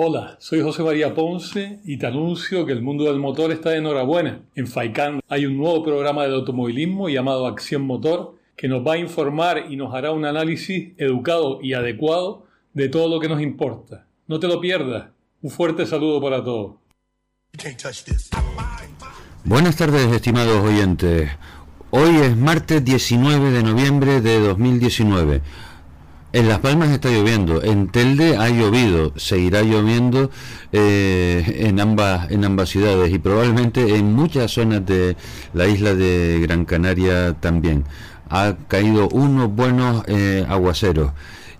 Hola, soy José María Ponce y te anuncio que el mundo del motor está de enhorabuena. En FAICAN hay un nuevo programa de automovilismo llamado Acción Motor que nos va a informar y nos hará un análisis educado y adecuado de todo lo que nos importa. No te lo pierdas. Un fuerte saludo para todos. Buenas tardes, estimados oyentes. Hoy es martes 19 de noviembre de 2019. En Las Palmas está lloviendo, en Telde ha llovido, seguirá lloviendo eh, en, ambas, en ambas ciudades y probablemente en muchas zonas de la isla de Gran Canaria también. Ha caído unos buenos eh, aguaceros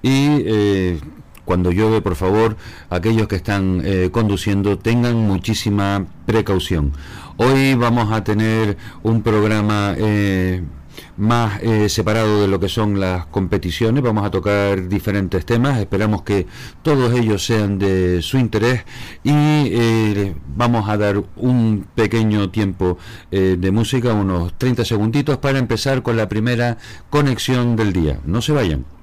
y eh, cuando llueve, por favor, aquellos que están conduciendo tengan muchísima precaución. Hoy vamos a tener un programa más eh, separado de lo que son las competiciones. Vamos a tocar diferentes temas. Esperamos que todos ellos sean de su interés y eh, vamos a dar un pequeño tiempo eh, de música, unos 30 segunditos, para empezar con la primera conexión del día. No se vayan.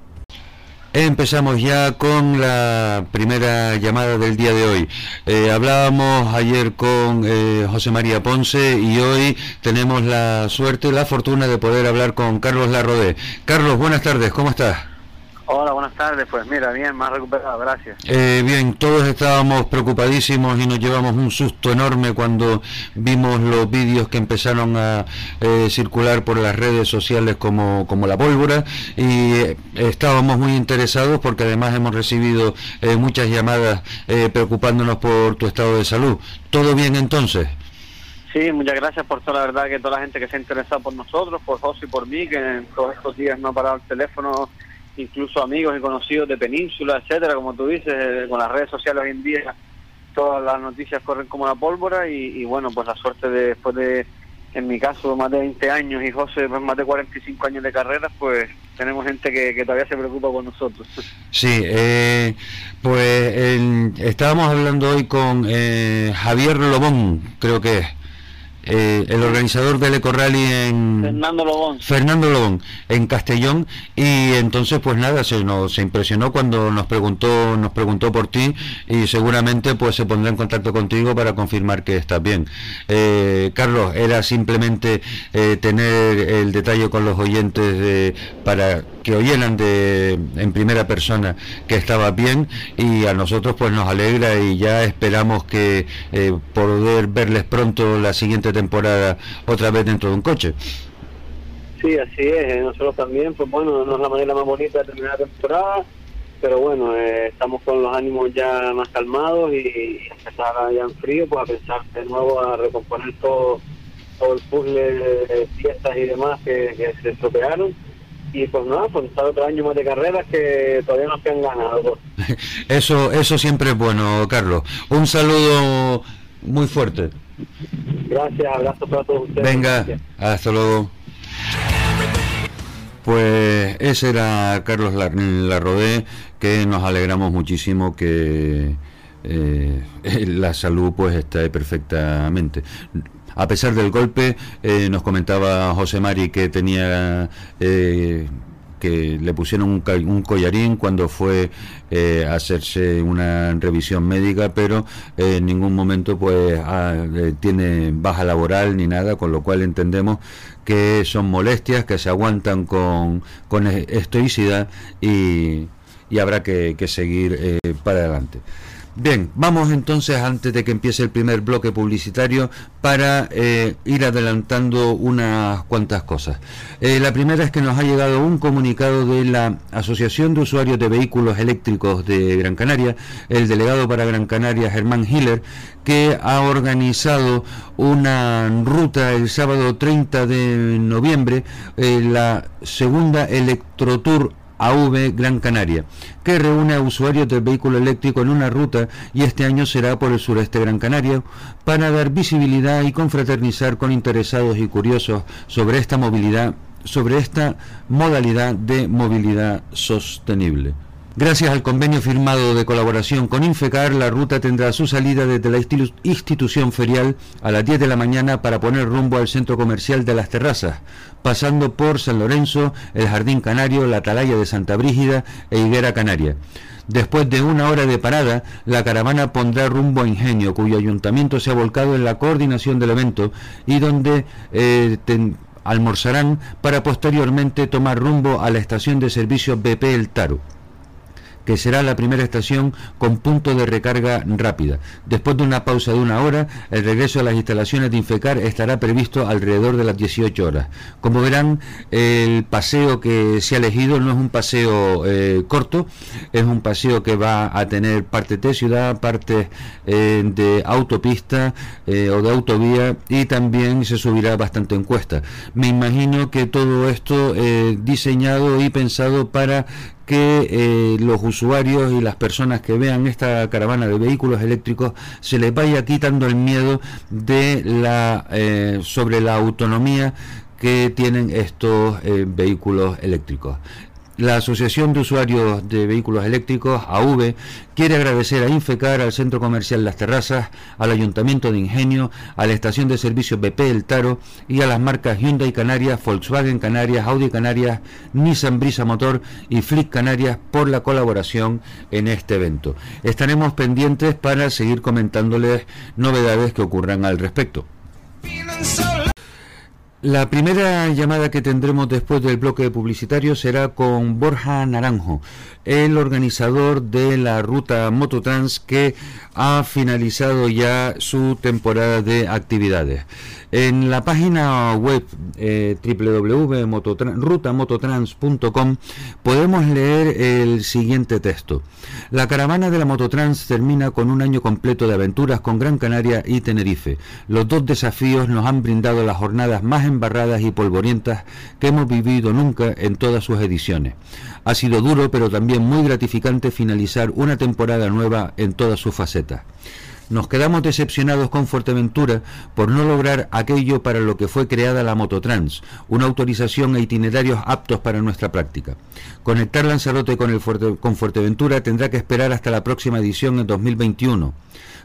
Empezamos ya con la primera llamada del día de hoy. Eh, hablábamos ayer con eh, José María Ponce y hoy tenemos la suerte y la fortuna de poder hablar con Carlos Larrodé. Carlos, buenas tardes, ¿cómo estás? Hola, buenas tardes. Pues mira, bien, más recuperado, gracias. Eh, bien, todos estábamos preocupadísimos y nos llevamos un susto enorme cuando vimos los vídeos que empezaron a eh, circular por las redes sociales como, como la pólvora y eh, estábamos muy interesados porque además hemos recibido muchas llamadas preocupándonos por tu estado de salud. ¿Todo bien entonces? Sí, muchas gracias por toda la verdad que toda la gente que se ha interesado por nosotros, por José y por mí, que en todos estos días no ha parado el teléfono incluso amigos y conocidos de Península, etcétera, como tú dices, eh, con las redes sociales hoy en día todas las noticias corren como la pólvora y, bueno, pues la suerte de después de, en mi caso, más de 20 años y José pues, más de 45 años de carrera, pues tenemos gente que, todavía se preocupa por nosotros. Sí, eh, pues estábamos hablando hoy con eh, Javier Lobón, creo que es. Eh, el organizador del Eco Rally en Fernando Lobón. Fernando Lobón en Castellón y entonces pues nada se nos se impresionó cuando nos preguntó nos preguntó por ti y seguramente pues se pondrá en contacto contigo para confirmar que estás bien. Eh, Carlos era simplemente eh, tener el detalle con los oyentes para que oyeran de en primera persona que estaba bien y a nosotros pues nos alegra y ya esperamos que poder verles pronto la siguiente temporada otra vez dentro de un coche. Sí, así es. Eh, nosotros también, pues bueno, no es la manera más bonita de terminar la temporada, pero bueno, eh, estamos con los ánimos ya más calmados y, empezar ya en frío, pues a pensar de nuevo a recomponer todo, todo el puzzle de fiestas y demás que, se estropearon y pues nada, pues estar otro año más de carreras que todavía no se han ganado. Eso, eso siempre es bueno, Carlos. Un saludo muy fuerte. Gracias, abrazo para todos ustedes. Venga, hasta luego. Pues ese era Carlos Larrodé, que nos alegramos muchísimo que eh, la salud pues esté perfectamente. A pesar del golpe, eh, nos comentaba José Mari que tenía eh, que le pusieron un, collarín cuando fue eh, a hacerse una revisión médica, pero eh, en ningún momento pues eh, tiene baja laboral ni nada, con lo cual entendemos que son molestias que se aguantan con, con estoicidad y, y habrá que seguir para adelante. Bien, vamos entonces antes de que empiece el primer bloque publicitario para eh, ir adelantando unas cuantas cosas. Eh, la primera es que nos ha llegado un comunicado de la Asociación de Usuarios de Vehículos Eléctricos de Gran Canaria, el delegado para Gran Canaria, Germán Hiller, que ha organizado una ruta el sábado 30 de noviembre, eh, la segunda Electrotour AV Gran Canaria, que reúne a usuarios del vehículo eléctrico en una ruta y este año será por el sureste Gran Canaria para dar visibilidad y confraternizar con interesados y curiosos sobre esta movilidad, sobre esta modalidad de movilidad sostenible. Gracias al convenio firmado de colaboración con Infecar, la ruta tendrá su salida desde la institución ferial a las 10 de la mañana para poner rumbo al centro comercial de Las Terrazas, pasando por San Lorenzo, el Jardín Canario, la Atalaya de Santa Brígida e Higuera Canaria. Después de una hora de parada, la caravana pondrá rumbo a Ingenio, cuyo ayuntamiento se ha volcado en la coordinación del evento y donde eh, almorzarán para posteriormente tomar rumbo a la estación de servicio BP El Taro que será la primera estación con punto de recarga rápida. Después de una pausa de una hora, el regreso a las instalaciones de Infecar estará previsto alrededor de las 18 horas. Como verán, el paseo que se ha elegido no es un paseo eh, corto, es un paseo que va a tener parte de ciudad, parte eh, de autopista eh, o de autovía y también se subirá bastante encuesta. Me imagino que todo esto diseñado y pensado para que eh, los usuarios y las personas que vean esta caravana de vehículos eléctricos se les vaya quitando el miedo de la eh, sobre la autonomía que tienen estos eh, vehículos eléctricos. La Asociación de Usuarios de Vehículos Eléctricos, AV, quiere agradecer a Infecar, al Centro Comercial Las Terrazas, al Ayuntamiento de Ingenio, a la Estación de Servicios BP El Taro y a las marcas Hyundai Canarias, Volkswagen Canarias, Audi Canarias, Nissan Brisa Motor y Flick Canarias por la colaboración en este evento. Estaremos pendientes para seguir comentándoles novedades que ocurran al respecto. La primera llamada que tendremos después del bloque publicitario será con Borja Naranjo, el organizador de la ruta Mototrans que ha finalizado ya su temporada de actividades. En la página web eh, www.rutamototrans.com podemos leer el siguiente texto. La caravana de la Mototrans termina con un año completo de aventuras con Gran Canaria y Tenerife. Los dos desafíos nos han brindado las jornadas más embarradas y polvorientas que hemos vivido nunca en todas sus ediciones. Ha sido duro pero también muy gratificante finalizar una temporada nueva en todas sus facetas. Nos quedamos decepcionados con Fuerteventura por no lograr aquello para lo que fue creada la Mototrans, una autorización e itinerarios aptos para nuestra práctica. Conectar Lanzarote con, el con Fuerteventura tendrá que esperar hasta la próxima edición en 2021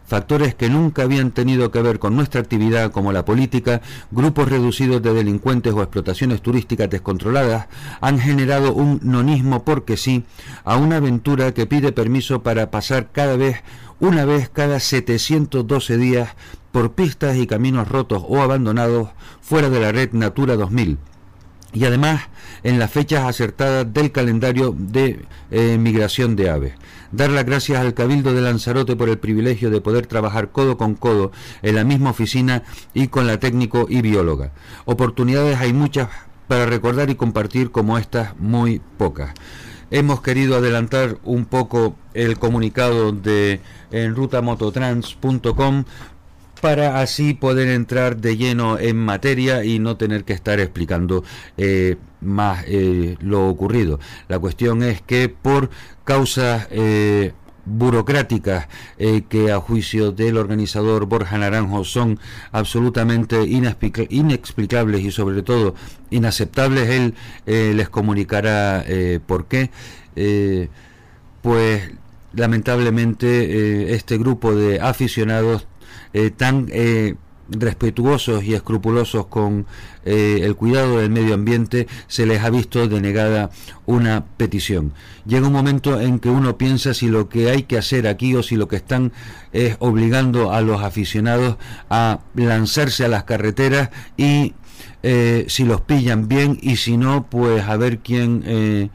factores que nunca habían tenido que ver con nuestra actividad como la política, grupos reducidos de delincuentes o explotaciones turísticas descontroladas, han generado un nonismo porque sí a una aventura que pide permiso para pasar cada vez, una vez cada 712 días por pistas y caminos rotos o abandonados fuera de la red Natura 2000 y además en las fechas acertadas del calendario de eh, migración de aves. Dar las gracias al Cabildo de Lanzarote por el privilegio de poder trabajar codo con codo en la misma oficina y con la técnico y bióloga. Oportunidades hay muchas para recordar y compartir como estas muy pocas. Hemos querido adelantar un poco el comunicado de en rutamototrans.com para así poder entrar de lleno en materia y no tener que estar explicando eh, más eh, lo ocurrido. La cuestión es que por causas eh, burocráticas que a juicio del organizador Borja Naranjo son absolutamente inexplicables y sobre todo inaceptables, él les comunicará por qué. pues lamentablemente este grupo de aficionados eh, tan eh, respetuosos y escrupulosos con eh, el cuidado del medio ambiente, se les ha visto denegada una petición. Llega un momento en que uno piensa si lo que hay que hacer aquí o si lo que están es obligando a los aficionados a lanzarse a las carreteras y si los pillan bien y si no, pues a ver quién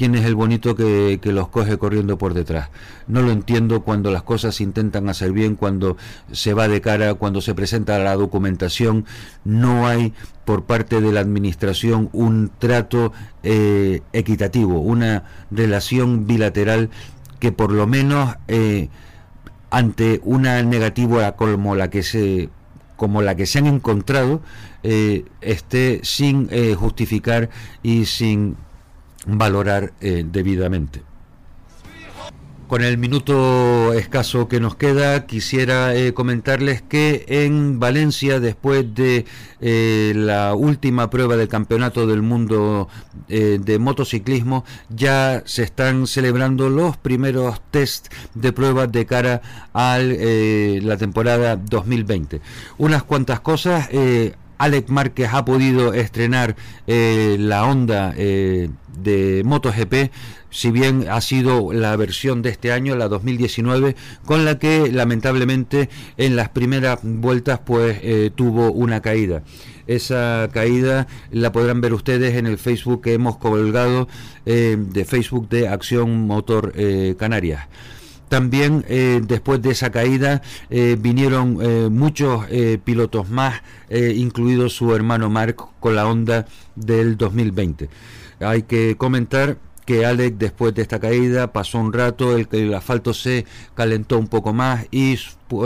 quién es el bonito que, los coge corriendo por detrás. No lo entiendo cuando las cosas se intentan hacer bien, cuando se va de cara, cuando se presenta la documentación, no hay por parte de la administración un trato eh, equitativo, una relación bilateral que por lo menos eh, ante una negativa como la que se como la que se han encontrado eh, esté sin justificar y sin valorar eh, debidamente. con el minuto escaso que nos queda, quisiera eh, comentarles que en Valencia, después de eh, la última prueba del Campeonato del Mundo de Motociclismo, ya se están celebrando los primeros test de pruebas de cara a la temporada 2020. Unas cuantas cosas. Alex Márquez ha podido estrenar la Honda de MotoGP, si bien ha sido la versión de este año, la 2019, con la que lamentablemente en las primeras vueltas pues eh, tuvo una caída. Esa caída la podrán ver ustedes en el Facebook que hemos colgado eh, de Facebook de Acción Motor eh, Canarias. También después de esa caída vinieron muchos pilotos más, incluido su hermano Mark, con la onda del 2020. Hay que comentar que Alex después de esta caída pasó un rato, el, el asfalto se calentó un poco más y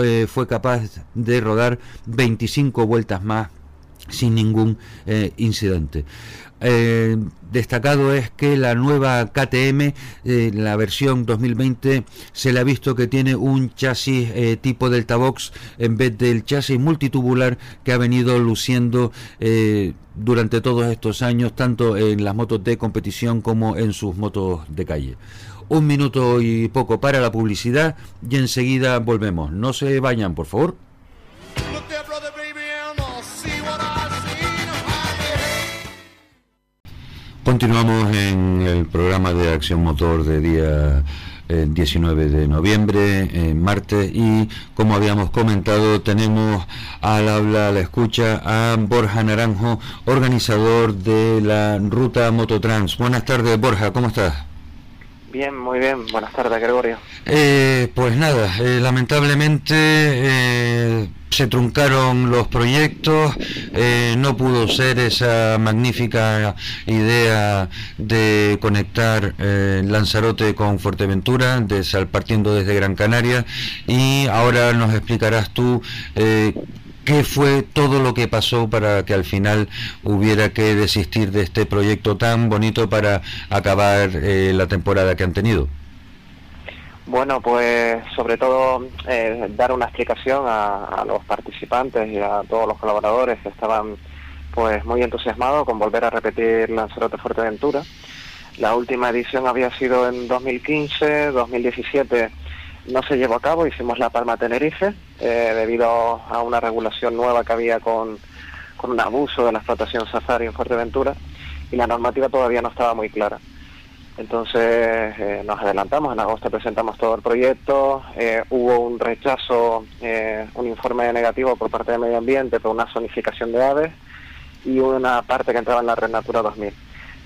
eh, fue capaz de rodar 25 vueltas más sin ningún eh, incidente. Eh, destacado es que la nueva KTM, eh, la versión 2020, se le ha visto que tiene un chasis eh, tipo Delta Box en vez del chasis multitubular que ha venido luciendo durante todos estos años, tanto en las motos de competición como en sus motos de calle. Un minuto y poco para la publicidad y enseguida volvemos. No se vayan, por favor. Continuamos en el programa de Acción Motor de día 19 eh, de noviembre, en martes, y como habíamos comentado, tenemos al habla, a la escucha, a Borja Naranjo, organizador de la ruta Mototrans. Buenas tardes, Borja, ¿cómo estás? Bien, muy bien. Buenas tardes, Gregorio. Eh, pues nada, eh, lamentablemente se truncaron los proyectos, eh, no pudo ser esa magnífica idea de conectar eh, Lanzarote con Fuerteventura, de partiendo desde Gran Canaria, y ahora nos explicarás tú eh, qué fue todo lo que pasó para que al final hubiera que desistir de este proyecto tan bonito para acabar la temporada que han tenido. Bueno, pues sobre todo eh, dar una explicación a, los participantes y a todos los colaboradores que estaban pues muy entusiasmados con volver a repetir Lanzarote Fuerteventura. La última edición había sido en 2015, 2017 no se llevó a cabo, hicimos La Palma Tenerife eh, debido a una regulación nueva que había con, con un abuso de la explotación safari en Fuerteventura y la normativa todavía no estaba muy clara. Entonces eh, nos adelantamos, en agosto presentamos todo el proyecto, eh, hubo un rechazo, eh, un informe negativo por parte de Medio Ambiente por una zonificación de aves y una parte que entraba en la Red Natura 2000.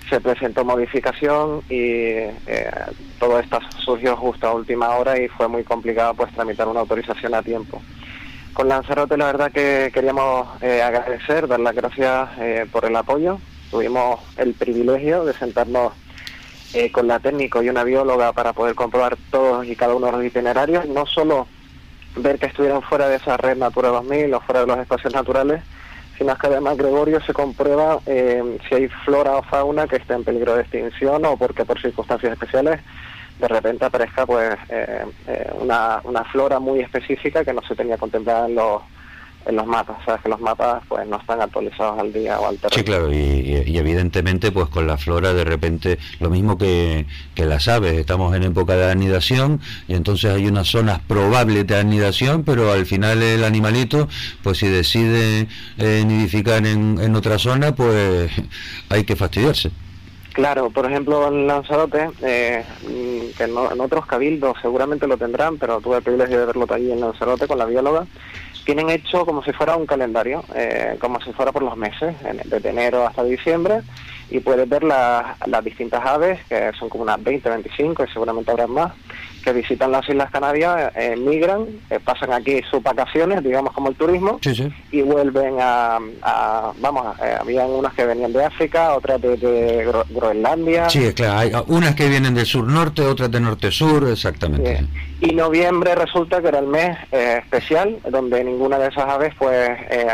Se presentó modificación y todo esto surgió justo a última hora y fue muy complicado pues tramitar una autorización a tiempo. Con Lanzarote la verdad que queríamos agradecer, dar las gracias por el apoyo. Tuvimos el privilegio de sentarnos eh, con la técnico y una bióloga para poder comprobar todos y cada uno de los itinerarios, no solo ver que estuvieran fuera de esa red Natura 2000 o fuera de los espacios naturales, sino que además Gregorio se comprueba eh, si hay flora o fauna que esté en peligro de extinción o porque por circunstancias especiales de repente aparezca pues eh, una, una flora muy específica que no se tenía contemplada en los en los mapas, sabes que los mapas pues no están actualizados al día o al terreno. Sí, claro, y, evidentemente pues con la flora de repente lo mismo que, que, las aves, estamos en época de anidación y entonces hay unas zonas probables de anidación, pero al final el animalito pues si decide eh, nidificar en, en otra zona pues hay que fastidiarse. Claro, por ejemplo en Lanzarote, eh, que en, en, otros cabildos seguramente lo tendrán, pero tuve el privilegio de verlo allí en Lanzarote con la bióloga, tienen hecho como si fuera un calendario, eh, como si fuera por los meses, desde enero hasta diciembre, y puedes ver las distintas aves, que son como unas 20, 25 y seguramente habrá más, que visitan las Islas Canarias, eh, migran, eh, pasan aquí sus vacaciones, digamos como el turismo, y vuelven a, vamos, habían unas que venían de África, otras de, Groenlandia. Sí, claro, hay unas que vienen del sur-norte, otras del norte-sur, exactamente. Y noviembre resulta que era el mes especial, donde ninguna de esas aves pues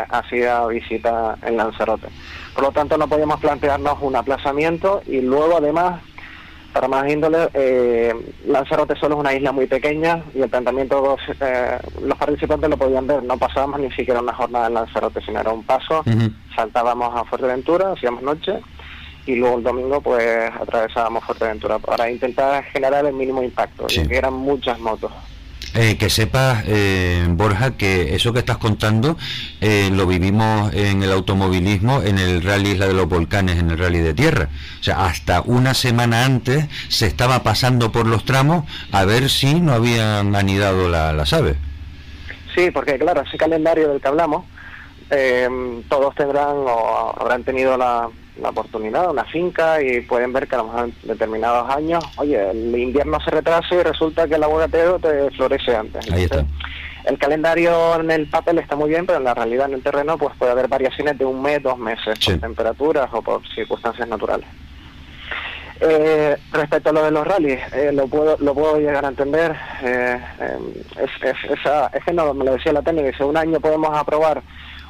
hacía visita en Lanzarote. Por lo tanto, no podíamos plantearnos un aplazamiento y luego, además, para más índole, eh, Lanzarote solo es una isla muy pequeña y el planteamiento eh, los participantes lo podían ver, no pasábamos ni siquiera una jornada en Lanzarote, sino era un paso, saltábamos a Fuerteventura, hacíamos noche y luego el domingo pues atravesábamos Fuerteventura para intentar generar el mínimo impacto, que eran muchas motos. Eh, que sepas, eh, Borja, que eso que estás contando eh, lo vivimos en el automovilismo, en el Rally Isla de los Volcanes, en el Rally de Tierra. O sea, hasta una semana antes se estaba pasando por los tramos a ver si no habían anidado las aves. Sí, porque claro, ese calendario del que hablamos, todos tendrán o habrán tenido la, la oportunidad, una finca y pueden ver que a lo mejor en determinados años, oye, el invierno se retrasa y resulta que el aguacatero te florece antes. Ahí está. El calendario en el papel está muy bien, pero en la realidad en el terreno pues puede haber variaciones de un mes, dos meses, por temperaturas o por circunstancias naturales. Eh, respecto a lo de los rallies, eh, lo puedo lo puedo llegar a entender. Eh, es, esa, es que no, me lo decía la técnica, dice, un año podemos aprobar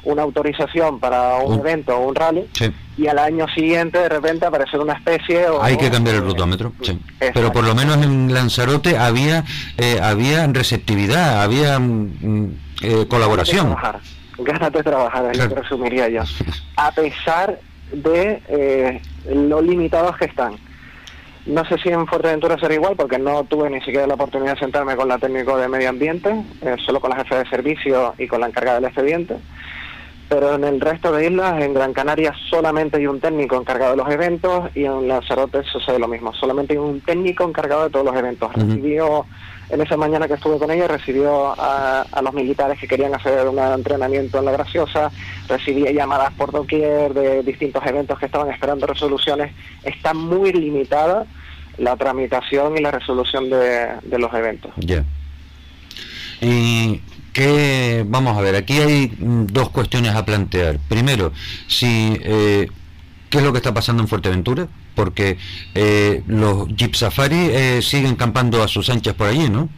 una autorización para un evento o un rally y al año siguiente de repente aparecer una especie o, hay que cambiar el rutómetro sí. pero por lo menos en Lanzarote había eh, había receptividad había mm, eh, colaboración. ganas de trabajar es lo que resumiría yo. A pesar de eh, lo limitados que están. No sé si en Fuerteventura será igual porque no tuve ni siquiera la oportunidad de sentarme con la técnico de medio ambiente, eh, solo con la jefe de servicio y con la encargada del expediente pero en el resto de islas, en Gran Canaria solamente hay un técnico encargado de los eventos y en Lanzarote sucede lo mismo, solamente hay un técnico encargado de todos los eventos. Recibió, en esa mañana que estuve con ella, recibió a, los militares que querían hacer un entrenamiento en La Graciosa, recibía llamadas por doquier de distintos eventos que estaban esperando resoluciones. Está muy limitada la tramitación y la resolución de, los eventos. Ya. Y que, vamos a ver, aquí hay mm, dos cuestiones a plantear. Primero, si, eh, ¿qué es lo que está pasando en Fuerteventura? Porque eh, los Jeep Safari eh, siguen campando a sus anchas por allí, ¿no?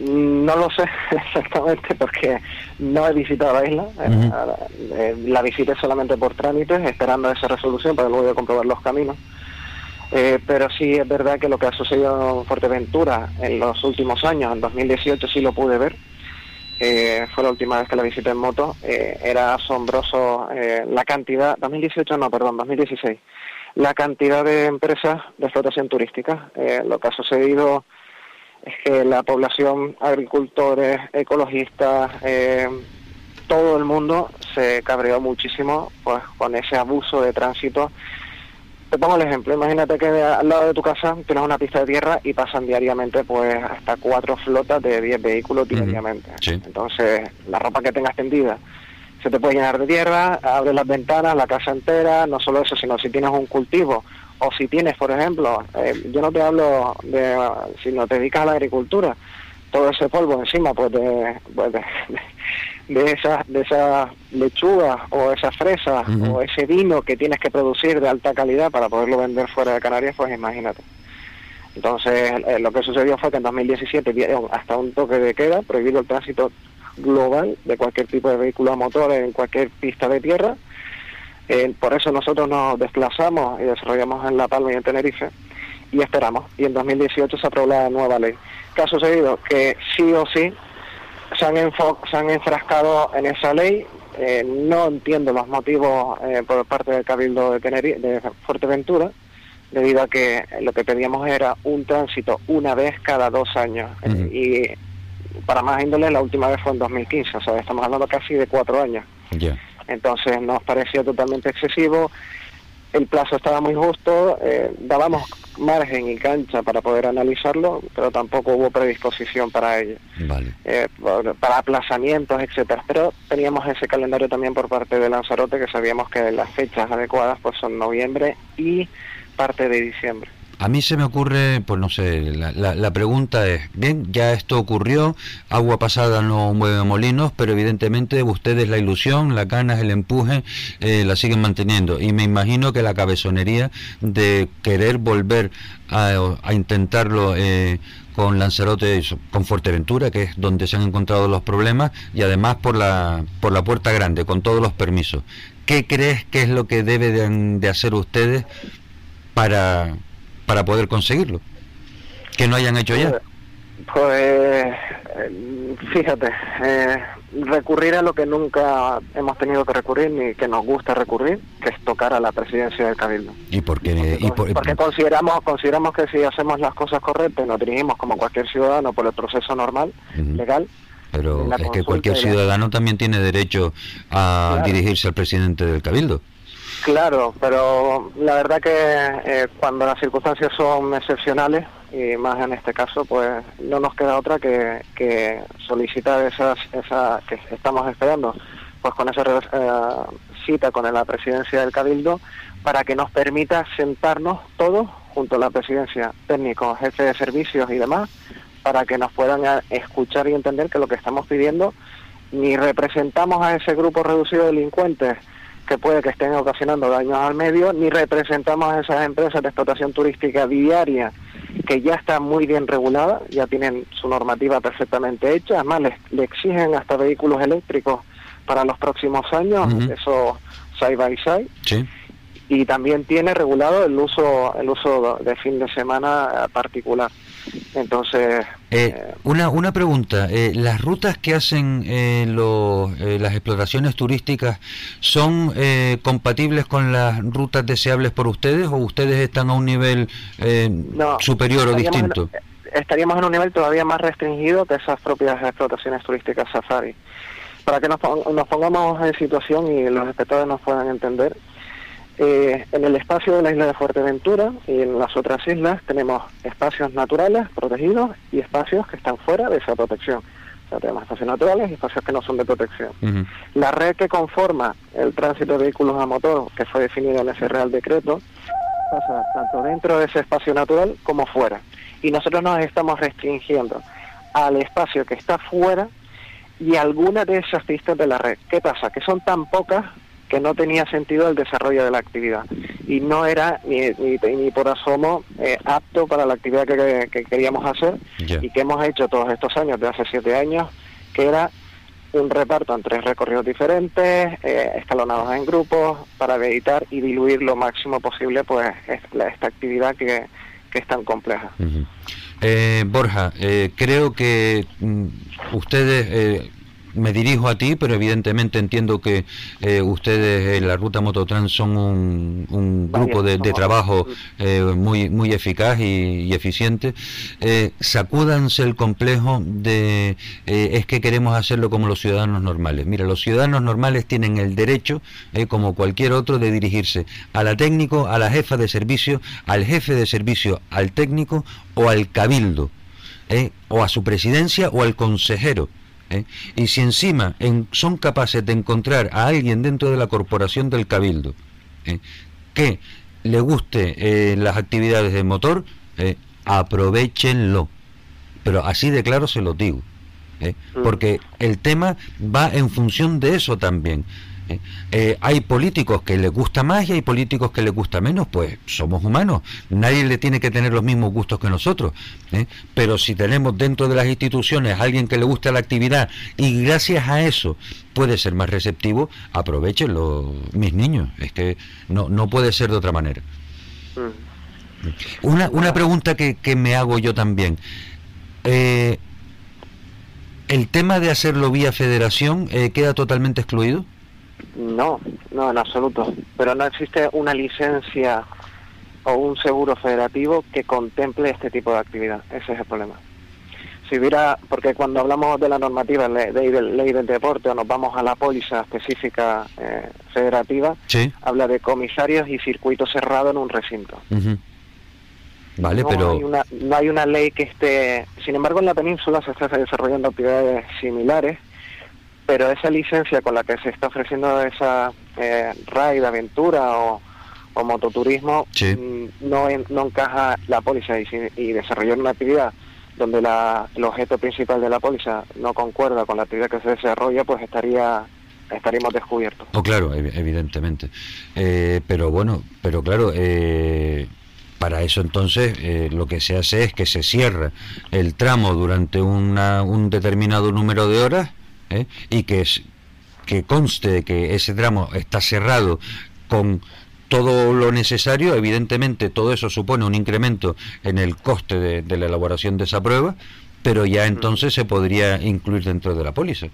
No lo sé exactamente porque no he visitado la isla. la visité solamente por trámites, esperando esa resolución para luego comprobar los caminos. pero sí es verdad que lo que ha sucedido en Fuerteventura en los últimos años, en 2018 sí lo pude ver, eh, fue la última vez que la visité en moto, eh, era asombroso eh, la cantidad, 2018 no, perdón, 2016, la cantidad de empresas de explotación turística. lo que ha sucedido es que la población, agricultores, ecologistas, todo el mundo se cabreó muchísimo pues, con ese abuso de tránsito te pongo el ejemplo, imagínate que al lado de tu casa tienes una pista de tierra y pasan diariamente pues hasta cuatro flotas de 10 vehículos diariamente. Entonces, la ropa que tengas tendida se te puede llenar de tierra, abres las ventanas, la casa entera, no solo eso, sino si tienes un cultivo o si tienes, por ejemplo, eh, yo no te hablo de si no te dedicas a la agricultura, todo ese polvo encima pues de, pues de, de esas de esas lechugas o esas fresas o ese vino que tienes que producir de alta calidad para poderlo vender fuera de Canarias, pues imagínate. Entonces, eh, lo que sucedió fue que en 2017 dieron hasta un toque de queda, prohibido el tránsito global de cualquier tipo de vehículo a motor en cualquier pista de tierra. Eh, por eso nosotros nos desplazamos y desarrollamos en La Palma y en Tenerife y esperamos. Y en 2018 se aprobó la nueva ley. ¿Qué ha sucedido? Que sí o sí se han, se han enfrascado en esa ley. Eh, no entiendo los motivos eh, por parte del Cabildo de, de Fuerteventura, debido a que lo que pedíamos era un tránsito una vez cada dos años. y para más índole, la última vez fue en 2015, o sea, estamos hablando casi de cuatro años. Entonces nos pareció totalmente excesivo el plazo estaba muy justo, eh, dábamos margen y cancha para poder analizarlo, pero tampoco hubo predisposición para ello, eh, para aplazamientos, etcétera. Pero teníamos ese calendario también por parte de Lanzarote, que sabíamos que las fechas adecuadas pues son noviembre y parte de diciembre. A mí se me ocurre, pues no sé, la, pregunta es, bien, ya esto ocurrió, agua pasada no mueve molinos, pero evidentemente ustedes la ilusión, la ganas, el empuje, eh, la siguen manteniendo. Y me imagino que la cabezonería de querer volver a, intentarlo eh, con Lanzarote, con Fuerteventura, que es donde se han encontrado los problemas, y además por la, por la puerta grande, con todos los permisos. ¿Qué crees que es lo que deben de hacer ustedes para para poder conseguirlo, que no hayan hecho ya. Pues fíjate, eh, recurrir a lo que nunca hemos tenido que recurrir ni que nos gusta recurrir, que es tocar a la presidencia del Cabildo. ¿Y por qué? Porque, consideramos, consideramos que si hacemos las cosas correctas, nos dirigimos como cualquier ciudadano por el proceso normal, legal. Pero es que cualquier ciudadano también tiene derecho a dirigirse al presidente del Cabildo. Claro, pero la verdad que eh, cuando las circunstancias son excepcionales, y más en este caso, pues no nos queda otra que, que solicitar esas, esa que estamos esperando, pues con esa eh, cita con la presidencia del Cabildo, para que nos permita sentarnos todos junto a la presidencia, técnicos, jefes de servicios y demás, para que nos puedan escuchar y entender que lo que estamos pidiendo ni representamos a ese grupo reducido de delincuentes que puede que estén ocasionando daños al medio, ni representamos a esas empresas de explotación turística diaria que ya está muy bien regulada, ya tienen su normativa perfectamente hecha, además le, exigen hasta vehículos eléctricos para los próximos años, eso side by side. Y también tiene regulado el uso el uso de fin de semana particular. Entonces... Eh, eh, una, una pregunta, eh, ¿las rutas que hacen las exploraciones turísticas son compatibles con las rutas deseables por ustedes o ustedes están a un nivel superior o distinto? estaríamos en un nivel todavía más restringido que esas propias explotaciones turísticas safari. Para que nos, nos pongamos en situación y los espectadores nos puedan entender, eh, en el espacio de la isla de Fuerteventura y en las otras islas tenemos espacios naturales protegidos y espacios que están fuera de esa protección. O sea, tenemos espacios naturales y espacios que no son de protección. La red que conforma el tránsito de vehículos a motor, que fue definido en ese Real Decreto, pasa tanto dentro de ese espacio natural como fuera. Y nosotros nos estamos restringiendo al espacio que está fuera y algunas de esas pistas de la red. ¿Qué pasa? Que son tan pocas que no tenía sentido el desarrollo de la actividad. Y no era ni, ni, por asomo eh, apto para la actividad que, queríamos hacer y que hemos hecho todos estos años, de hace siete años, que era un reparto en tres recorridos diferentes, eh, escalonados en grupos, para evitar y diluir lo máximo posible pues esta actividad que, es tan compleja. Eh, Borja, creo que mm, ustedes me dirijo a ti, pero evidentemente entiendo que eh, ustedes en la Ruta Mototrans son un, grupo de, trabajo eh, muy muy eficaz y, eficiente. Eh, sacúdanse el complejo de es que queremos hacerlo como los ciudadanos normales. Mira, los ciudadanos normales tienen el derecho, como cualquier otro, de dirigirse a la técnico, a la jefa de servicio, al jefe de servicio, al técnico o al cabildo. o a su presidencia o al consejero ¿eh? y si encima son capaces de encontrar a alguien dentro de la corporación del cabildo ¿eh? que le guste eh, las actividades de motor, aprovechenlo. Pero así de claro se lo digo. Mm. Porque el tema va en función de eso también. Eh, hay políticos que les gusta más y hay políticos que les gusta menos, pues somos humanos, nadie le tiene que tener los mismos gustos que nosotros, ¿eh? pero si tenemos dentro de las instituciones a alguien que le gusta la actividad y gracias a eso puede ser más receptivo, aprovechenlo, mis niños, es que no, no puede ser de otra manera. Una, una pregunta que, que me hago yo también. Eh, ¿El tema de hacerlo vía federación queda totalmente excluido? No, no, en absoluto. Pero no existe una licencia o un seguro federativo que contemple este tipo de actividad. Ese es el problema. Si hubiera, porque cuando hablamos de la normativa ley, de, ley del deporte o nos vamos a la póliza específica eh, federativa, habla de comisarios y circuito cerrado en un recinto. Vale, pero... Hay una, no hay una ley que esté... Sin embargo, en la península se están desarrollando actividades similares pero esa licencia con la que se está ofreciendo esa eh, raid, aventura o, mototurismo mm, no, no encaja la póliza y, y desarrollar una actividad donde la, el objeto principal de la póliza no concuerda con la actividad que se desarrolla, pues estaría estaríamos descubiertos. Oh, claro, evidentemente. Eh, pero bueno, pero claro, eh, para eso entonces eh, lo que se hace es que se cierra el tramo durante una, un determinado número de horas ¿eh? y que, es, que conste que ese tramo está cerrado con todo lo necesario, evidentemente todo eso supone un incremento en el coste de, la elaboración de esa prueba, pero ya entonces se podría incluir dentro de la póliza.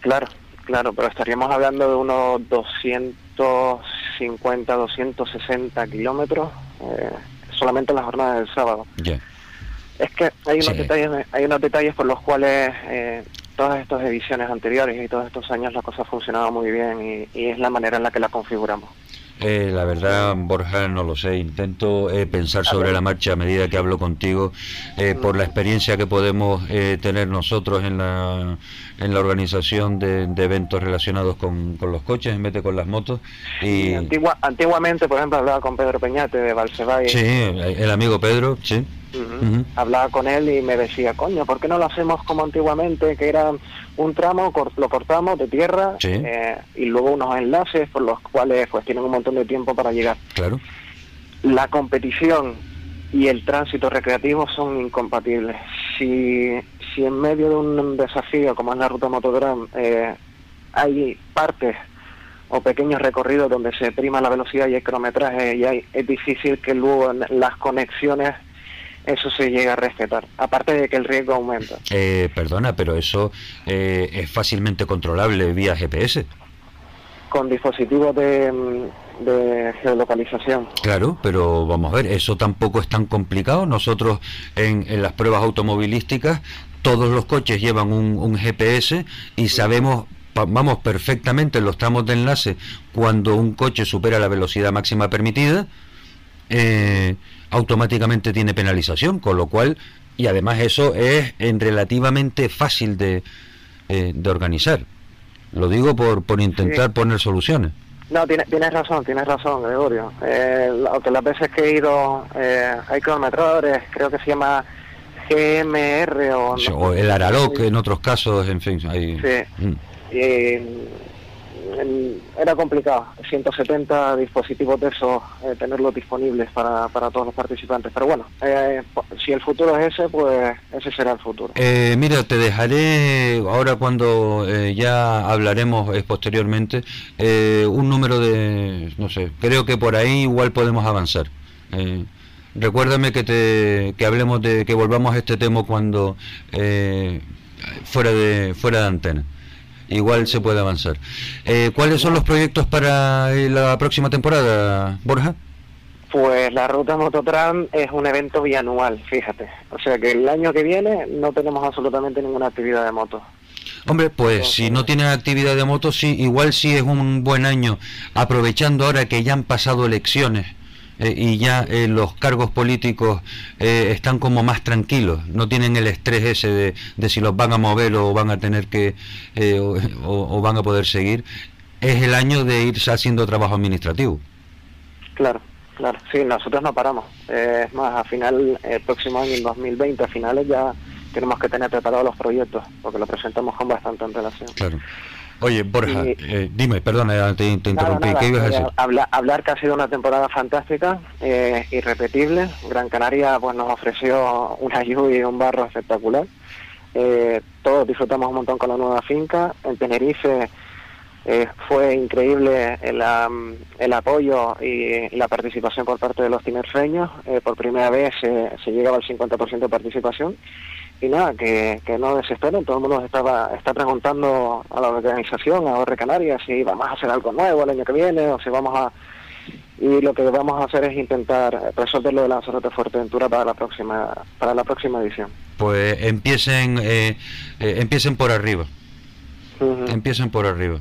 Claro, claro, pero estaríamos hablando de unos 250, 260 kilómetros eh, solamente en la jornada del sábado. Es que hay unos, detalles, hay unos detalles por los cuales eh, todas estas ediciones anteriores y todos estos años la cosa funcionaba muy bien y, es la manera en la que la configuramos. Eh, la verdad, Borja, no lo sé. Intento eh, pensar sobre la marcha a medida que hablo contigo, eh, por la experiencia que podemos tener nosotros en la, en la organización de, eventos relacionados con, los coches en vez de con las motos. Y... antiguamente, por ejemplo, hablaba con Pedro Peñate de Valsevay. Sí, el amigo Pedro, sí. Hablaba con él y me decía, coño, ¿por qué no lo hacemos como antiguamente, que era un tramo, lo cortamos de tierra eh, y luego unos enlaces por los cuales pues tienen un montón de tiempo para llegar? Claro. La competición y el tránsito recreativo son incompatibles. Si, si en medio de un desafío como es la ruta Motodram eh, hay partes o pequeños recorridos donde se prima la velocidad y el cronometraje y hay, es difícil que luego las conexiones eso se llega a respetar, aparte de que el riesgo aumenta. Eh, perdona, pero eso eh, es fácilmente controlable vía GPS. Con dispositivos de, de, geolocalización. Claro, pero vamos a ver, eso tampoco es tan complicado. Nosotros en, en las pruebas automovilísticas, todos los coches llevan un, un GPS y sabemos vamos perfectamente en los tramos de enlace cuando un coche supera la velocidad máxima permitida. Eh, automáticamente tiene penalización, con lo cual, y además eso es en relativamente fácil de, eh, de organizar. Lo digo por, por intentar poner soluciones. No, tienes, tienes razón, tienes razón, Gregorio. Eh, aunque las veces que he ido, eh, hay cronometradores, creo que se llama GMR o... o el Araloc en otros casos, en fin. Hay, sí. Mm era complicado, 170 dispositivos de esos, eh, tenerlos disponibles para, para todos los participantes. Pero bueno, eh, si el futuro es ese, pues ese será el futuro. Eh, mira, te dejaré ahora cuando ya hablaremos posteriormente un número de, no sé, creo que por ahí igual podemos avanzar. recuérdame que, te, que hablemos de que volvamos a este tema cuando fuera de fuera de antena igual se puede avanzar. Eh, ¿Cuáles son los proyectos para eh, la próxima temporada, Borja? Pues la Ruta Mototran es un evento bianual, fíjate. O sea que el año que viene no tenemos absolutamente ninguna actividad de moto. Hombre, pues si no tienen actividad de moto, sí, igual sí es un buen año, aprovechando ahora que ya han pasado elecciones eh, y ya eh, los cargos políticos eh, están como más tranquilos, no tienen el estrés ese de, si los van a mover o van a tener que o, van a poder seguir, es el año de irse haciendo trabajo administrativo. Claro, claro, sí, nosotros no paramos. es más, a final, el próximo año, en 2020, a finales ya tenemos que tener preparados los proyectos, porque lo presentamos con bastante antelación. Claro. Oye, Borja, eh, dime, perdona, te, interrumpí. ¿Qué ibas a decir? hablar que ha sido una temporada fantástica, eh, irrepetible. Gran Canaria pues nos ofreció una lluvia y un barro espectacular. Eh, todos disfrutamos un montón con la nueva finca. En Tenerife fue increíble el, el, apoyo y la participación por parte de los tinerfeños. por primera vez se llegaba al 50% de participación y nada, que, que no desesperen, todo el mundo estaba, está preguntando a la organización, a Orre Canarias, si vamos a hacer algo nuevo el año que viene o si vamos a... Y lo que vamos a hacer es intentar resolver lo de Lanzarote Fuerteventura para la próxima para la próxima edición. Pues empiecen eh, eh, empiecen por arriba. Empiecen por arriba.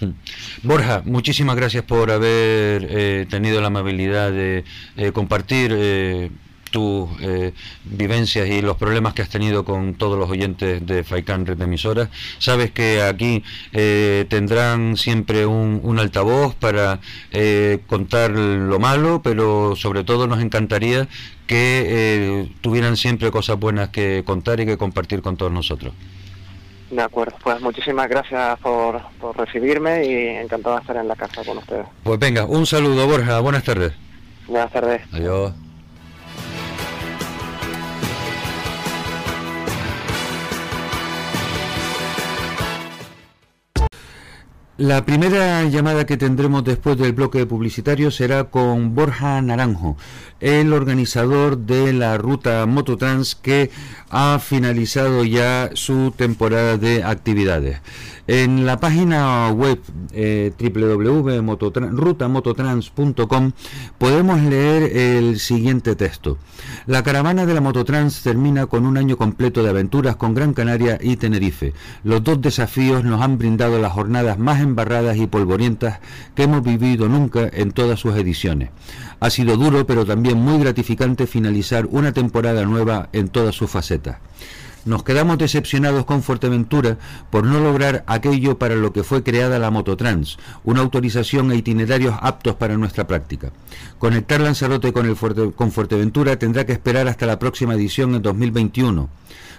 Mm. Borja, muchísimas gracias por haber eh, tenido la amabilidad de compartir tus eh, vivencias y los problemas que has tenido con todos los oyentes de Faikan Red de Emisoras. Sabes que aquí eh, tendrán siempre un, altavoz para eh, contar lo malo, pero sobre todo nos encantaría que tuvieran siempre cosas buenas que contar y que compartir con todos nosotros. De acuerdo, pues muchísimas gracias por, por recibirme y encantado de estar en la casa con ustedes. Pues venga, un saludo Borja, buenas tardes. Buenas tardes. Adiós. La primera llamada que tendremos después del bloque publicitario será con Borja Naranjo, el organizador de la ruta Mototrans que ha finalizado ya su temporada de actividades. En la página web eh, podemos leer el siguiente texto. La caravana de la Mototrans termina con un año completo de aventuras con Gran Canaria y Tenerife. Los dos desafíos nos han brindado las jornadas más embarradas y polvorientas que hemos vivido nunca en todas sus ediciones. Ha sido duro pero también muy gratificante finalizar una temporada nueva en todas sus facetas. Nos quedamos decepcionados con Fuerteventura por no lograr aquello para lo que fue creada la Mototrans, una autorización e itinerarios aptos para nuestra práctica. Conectar Lanzarote con, el con Fuerteventura tendrá que esperar hasta la próxima edición en 2021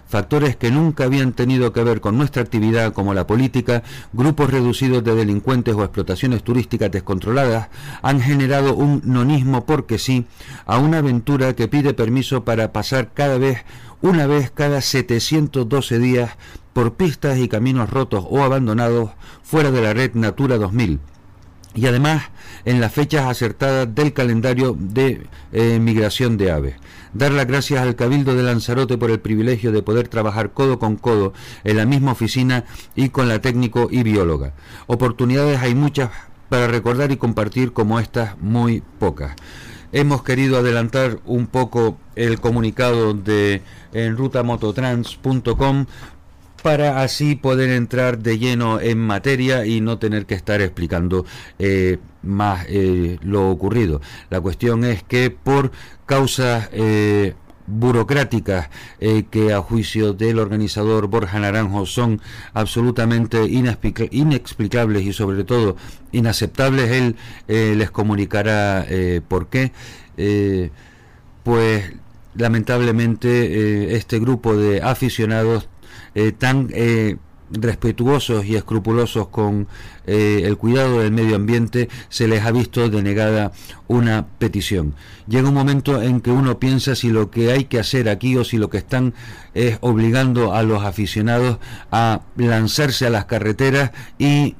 factores que nunca habían tenido que ver con nuestra actividad como la política, grupos reducidos de delincuentes o explotaciones turísticas descontroladas, han generado un nonismo porque sí a una aventura que pide permiso para pasar cada vez una vez cada 712 días por pistas y caminos rotos o abandonados fuera de la red Natura 2000 y además en las fechas acertadas del calendario de eh, migración de aves. Dar las gracias al Cabildo de Lanzarote por el privilegio de poder trabajar codo con codo en la misma oficina y con la técnico y bióloga. Oportunidades hay muchas para recordar y compartir como estas muy pocas. Hemos querido adelantar un poco el comunicado de en rutamototrans.com para así poder entrar de lleno en materia y no tener que estar explicando eh, más eh, lo ocurrido. La cuestión es que por causas eh, burocráticas que a juicio del organizador Borja Naranjo son absolutamente inexplicables y sobre todo inaceptables, él les comunicará por qué. pues lamentablemente eh, este grupo de aficionados eh, tan eh, respetuosos y escrupulosos con el cuidado del medio ambiente se les ha visto denegada una petición. Llega un momento en que uno piensa si lo que hay que hacer aquí o si lo que están es obligando a los aficionados a lanzarse a las carreteras y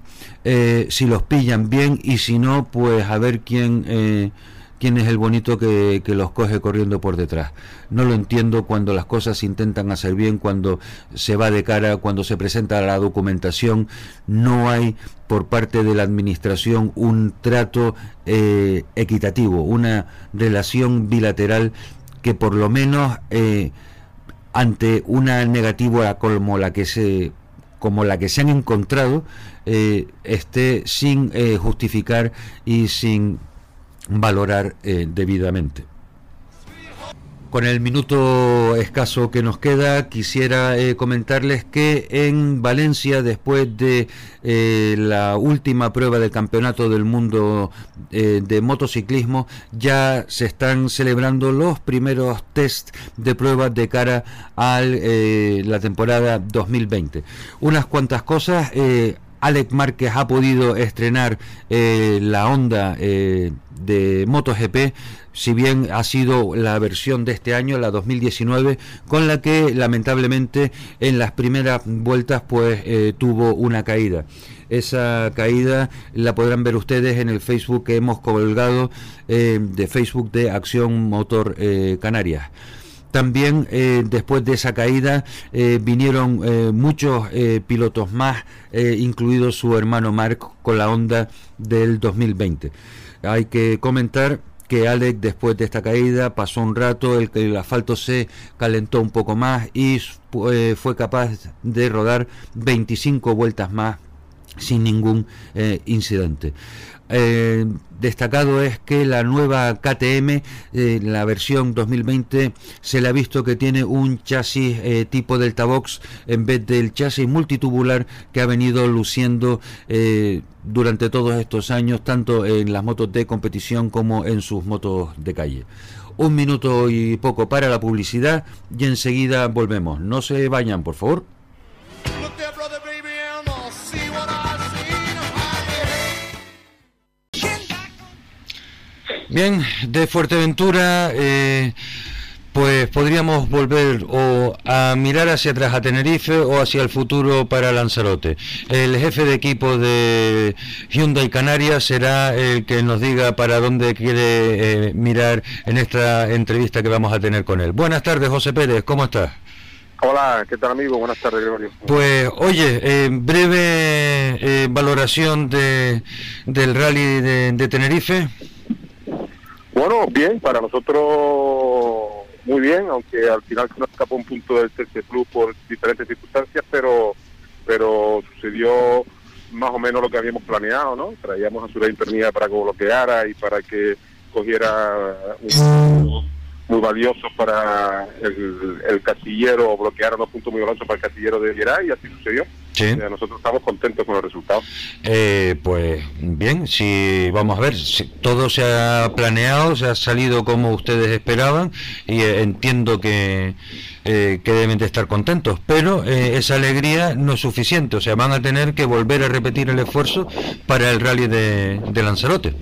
si los pillan bien y si no, pues a ver quién quién es el bonito que, los coge corriendo por detrás. No lo entiendo cuando las cosas se intentan hacer bien, cuando se va de cara, cuando se presenta la documentación, no hay por parte de la administración un trato eh, equitativo, una relación bilateral que por lo menos eh, ante una negativa como la que se como la que se han encontrado eh, esté sin justificar y sin valorar eh, debidamente. Con el minuto escaso que nos queda, quisiera eh, comentarles que en Valencia, después de eh, la última prueba del Campeonato del Mundo de motociclismo, ya se están celebrando los primeros test de pruebas de cara a la temporada 2020. Unas cuantas cosas. Alex Márquez ha podido estrenar la Honda de MotoGP, si bien ha sido la versión de este año, la 2019, con la que lamentablemente en las primeras vueltas pues eh, tuvo una caída. Esa caída la podrán ver ustedes en el Facebook que hemos colgado eh, de Facebook de Acción Motor eh, Canarias. También después de esa caída vinieron muchos pilotos más, incluido su hermano Mark con la onda del 2020. Hay que comentar que Alex después de esta caída pasó un rato, el, el asfalto se calentó un poco más y eh, fue capaz de rodar 25 vueltas más sin ningún eh, incidente. Eh, destacado es que la nueva KTM, eh, la versión 2020, se le ha visto que tiene un chasis eh, tipo Delta Box en vez del chasis multitubular que ha venido luciendo durante todos estos años, tanto en las motos de competición como en sus motos de calle. Un minuto y poco para la publicidad y enseguida volvemos. No se vayan, por favor. Bien, de Fuerteventura, eh, pues podríamos volver o a mirar hacia atrás a Tenerife o hacia el futuro para Lanzarote. El jefe de equipo de Hyundai Canarias será el que nos diga para dónde quiere eh, mirar en esta entrevista que vamos a tener con él. Buenas tardes, José Pérez, ¿cómo estás? Hola, ¿qué tal amigo? Buenas tardes, Gregorio. Pues oye, eh, breve eh, valoración de, del rally de Tenerife. Bueno, bien, para nosotros muy bien, aunque al final se nos escapó un punto del tercer club por diferentes circunstancias, pero pero sucedió más o menos lo que habíamos planeado, ¿no? Traíamos a Sura Internida para que bloqueara y para que cogiera un muy valioso para el, el casillero o bloquear unos puntos muy valiosos para el casillero de Geray y así sucedió. Sí. nosotros estamos contentos con los resultados. Eh, pues bien, si vamos a ver, si todo se ha planeado, se ha salido como ustedes esperaban y eh, entiendo que, eh, que deben de estar contentos, pero esa alegría no es suficiente, o sea, van a tener que volver a repetir el esfuerzo para el rally de, de Lanzarote.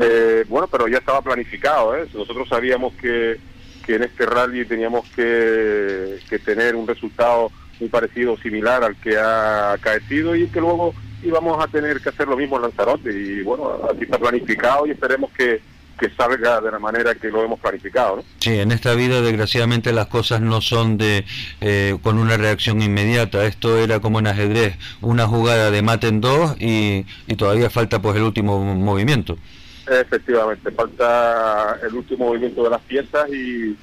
Eh, bueno, pero ya estaba planificado. ¿eh? Nosotros sabíamos que, que en este rally teníamos que, que tener un resultado muy parecido similar al que ha acaecido y que luego íbamos a tener que hacer lo mismo en Lanzarote. Y bueno, así está planificado y esperemos que, que salga de la manera que lo hemos planificado. ¿no? Sí, en esta vida desgraciadamente las cosas no son de eh, con una reacción inmediata. Esto era como en ajedrez, una jugada de mate en dos y, y todavía falta pues el último movimiento. Efectivamente, falta el último movimiento de las piezas y,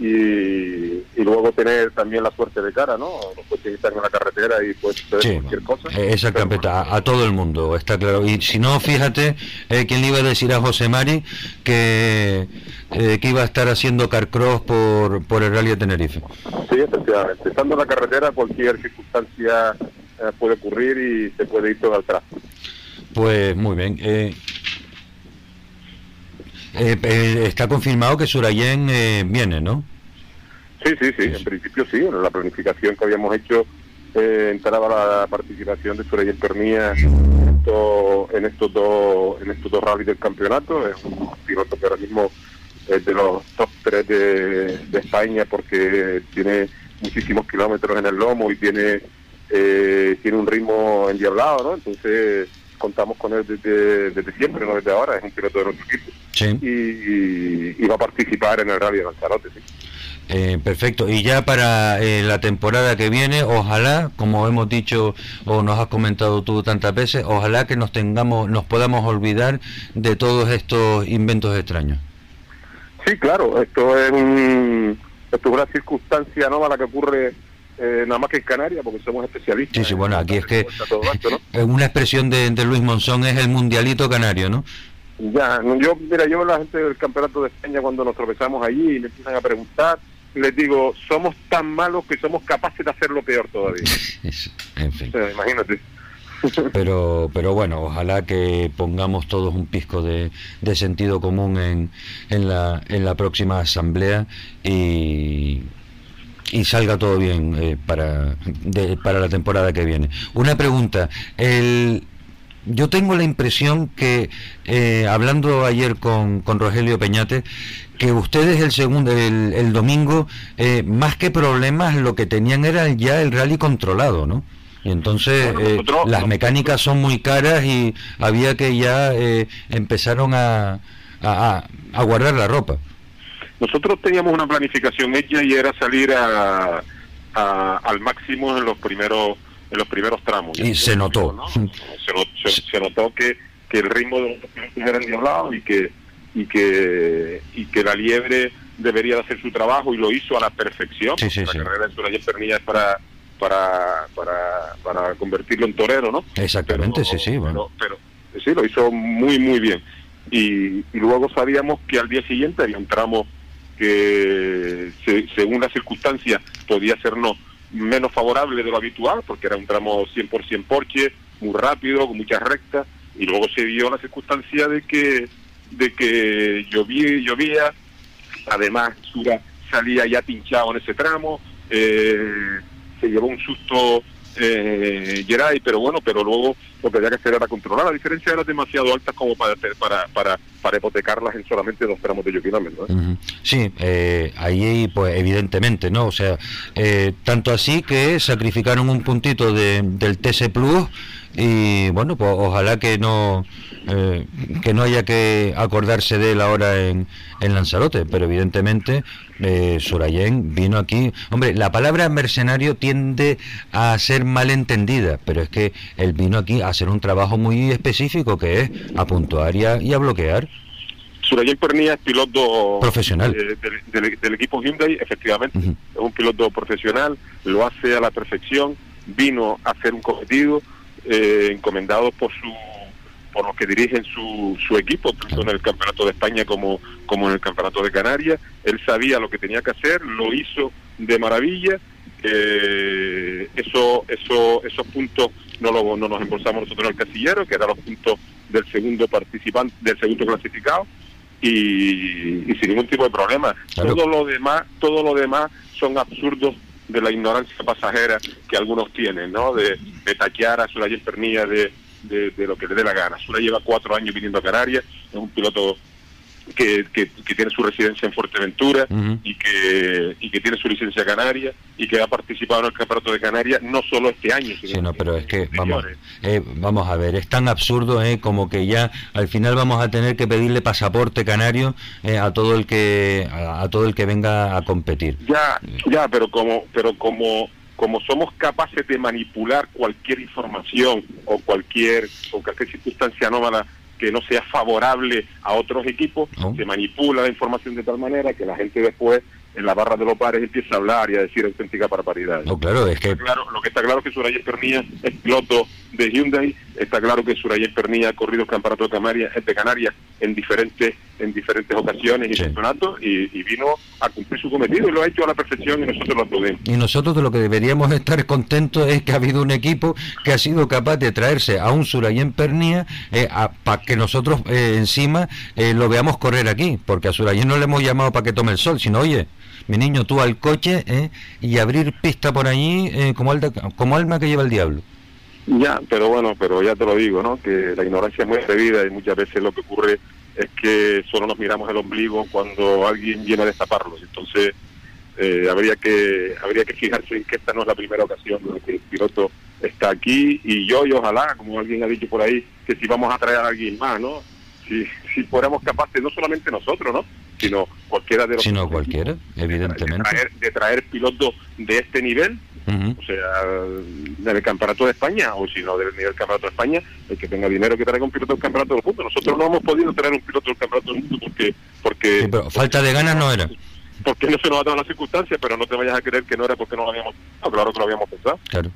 y, luego tener también la suerte de cara, ¿no? Los coches están en la carretera y puede suceder cualquier cosa. Eh, exactamente, a, todo el mundo, está claro. Y si no, fíjate, eh, ¿quién le iba a decir a José Mari que, eh, que iba a estar haciendo carcross por, por el Rally de Tenerife? Sí, efectivamente. Estando en la carretera, cualquier circunstancia eh, puede ocurrir y se puede ir todo atrás. Pues muy bien. Eh, eh, está confirmado que Surayen eh, viene, ¿no? Sí, sí, sí, en principio sí. En la planificación que habíamos hecho eh, entraba la participación de Surayen Pernía en, en estos dos en estos dos rallies del campeonato. Es un piloto que ahora mismo es de los top 3 de, España porque tiene muchísimos kilómetros en el lomo y tiene eh, tiene un ritmo endiablado, ¿no? Entonces contamos con él desde, desde siempre, no desde ahora, es un piloto de nuestro equipo. Y, va a participar en el Rally de Lanzarote, sí. Eh, perfecto. Y ya para eh, la temporada que viene, ojalá, como hemos dicho o nos has comentado tú tantas veces, ojalá que nos tengamos, nos podamos olvidar de todos estos inventos extraños. Sí, claro. Esto es, un, esto es una circunstancia nueva la que ocurre eh, nada más que en Canarias, porque somos especialistas. Sí, sí, bueno, aquí es que una expresión de, Luis Monzón es el mundialito canario, ¿no? Ya, yo, mira, yo la gente del Campeonato de España cuando nos tropezamos allí y me empiezan a preguntar, les digo, somos tan malos que somos capaces de hacerlo peor todavía. en fin. imagínate. pero pero bueno ojalá que pongamos todos un pisco de, de sentido común en, en, la, en la próxima asamblea y y salga todo bien eh, para, para la temporada que viene. Una pregunta, el, yo tengo la impresión que, eh, hablando ayer con, con, Rogelio Peñate, que ustedes el segundo, el, el domingo, eh, más que problemas, lo que tenían era ya el rally controlado, ¿no? Y entonces las mecánicas son muy caras y había que ya empezaron a, a, a guardar la ropa. Nosotros teníamos una planificación hecha y era salir a, al máximo en los primeros en los primeros tramos. Y se notó. Se, notó que, que el ritmo de los era endiablado y que y que y que la liebre debería de hacer su trabajo y lo hizo a la perfección. Sí, sí, la carrera de Pernilla es para para, para, para convertirlo en torero, ¿no? Exactamente, sí, sí. Bueno. Pero, sí, lo hizo muy, muy bien. Y, y luego sabíamos que al día siguiente había un tramo que según las circunstancias podía ser no menos favorable de lo habitual, porque era un tramo 100% porche, muy rápido, con muchas rectas, y luego se dio la circunstancia de que de que llovía, llovía además Sura salía ya pinchado en ese tramo, eh, se llevó un susto eh, Geray, pero bueno, pero luego lo que había que hacer era controlar. La diferencia era demasiado alta como para para, para, para hipotecarlas en solamente dos tramos de Yoquinamen, ¿no? Sí, eh, ahí pues evidentemente, ¿no? O sea, eh, tanto así que sacrificaron un puntito de, del TC Plus y bueno, pues ojalá que no eh, que no haya que acordarse de él ahora en, en Lanzarote, pero evidentemente eh, Surayen vino aquí. Hombre, la palabra mercenario tiende a ser malentendida, pero es que él vino aquí a hacer un trabajo muy específico que es a puntuar y a, bloquear. Surayen Pernía es piloto profesional eh, del, equipo Hyundai, efectivamente, es un piloto profesional, lo hace a la perfección, vino a hacer un cometido eh, encomendados por su por los que dirigen su, su equipo, tanto en el Campeonato de España como, como en el Campeonato de Canarias. Él sabía lo que tenía que hacer, lo hizo de maravilla. Eh, eso, eso, esos puntos no, lo, no nos embolsamos nosotros en el casillero, que eran los puntos del segundo participante, del segundo clasificado, y, sin ningún tipo de problema. Todo lo demás, todo lo demás son absurdos de la ignorancia pasajera que algunos tienen, ¿no? De, de taquear a Soraya Pernilla de, de, de, lo que le dé la gana. Sura lleva cuatro años viniendo a Canarias, es un piloto que, que, tiene su residencia en Fuerteventura y, que, y que tiene su licencia canaria y que ha participado en el Campeonato de Canarias no solo este año, sino sí, no, pero es que vamos, eh, vamos a ver, es tan absurdo eh, como que ya al final vamos a tener que pedirle pasaporte canario eh, a todo el que a, todo el que venga a competir. Ya, ya, pero como pero como como somos capaces de manipular cualquier información o cualquier o cualquier circunstancia anómala que no sea favorable a otros equipos, se manipula la información de tal manera que la gente después en la barra de los bares empieza a hablar y a decir auténtica barbaridad. No, claro, es que... Claro, lo que está claro es que Soraya Pernilla es piloto de Hyundai, está claro que Soraya Pernilla ha corrido el campeonato de Canarias, de Canarias en diferentes en diferentes ocasiones y campeonatos y, vino a cumplir su cometido y lo ha hecho a la perfección y nosotros lo aplaudimos. Y nosotros de lo que deberíamos estar contentos es que ha habido un equipo que ha sido capaz de traerse a un Surayen Pernilla eh, para que nosotros eh, encima eh, lo veamos correr aquí, porque a Surayen no le hemos llamado para que tome el sol, sino oye, mi niño, tú al coche ¿eh? y abrir pista por allí eh, como, como alma que lleva el diablo. Ya, pero bueno, pero ya te lo digo, ¿no? Que la ignorancia es muy atrevida y muchas veces lo que ocurre es que solo nos miramos el ombligo cuando alguien viene a destaparlo. Entonces, eh, habría que habría que fijarse en que esta no es la primera ocasión en que el piloto está aquí y yo y ojalá, como alguien ha dicho por ahí, que si vamos a traer a alguien más, ¿no? Si, si fuéramos capaces, no solamente nosotros, ¿no? sino cualquiera de los... Sino cualquiera, evidentemente. De traer, pilotos de este nivel, o sea, del campeonato de España, o si no del nivel campeonato de España, el que tenga dinero que traiga un piloto del campeonato del mundo. Nosotros no hemos podido traer un piloto del campeonato del mundo porque... porque pero falta de ganas no era porque no se nos ha dado las circunstancias, pero no te vayas a creer que no era porque no lo habíamos pensado, claro que lo habíamos pensado. Claro.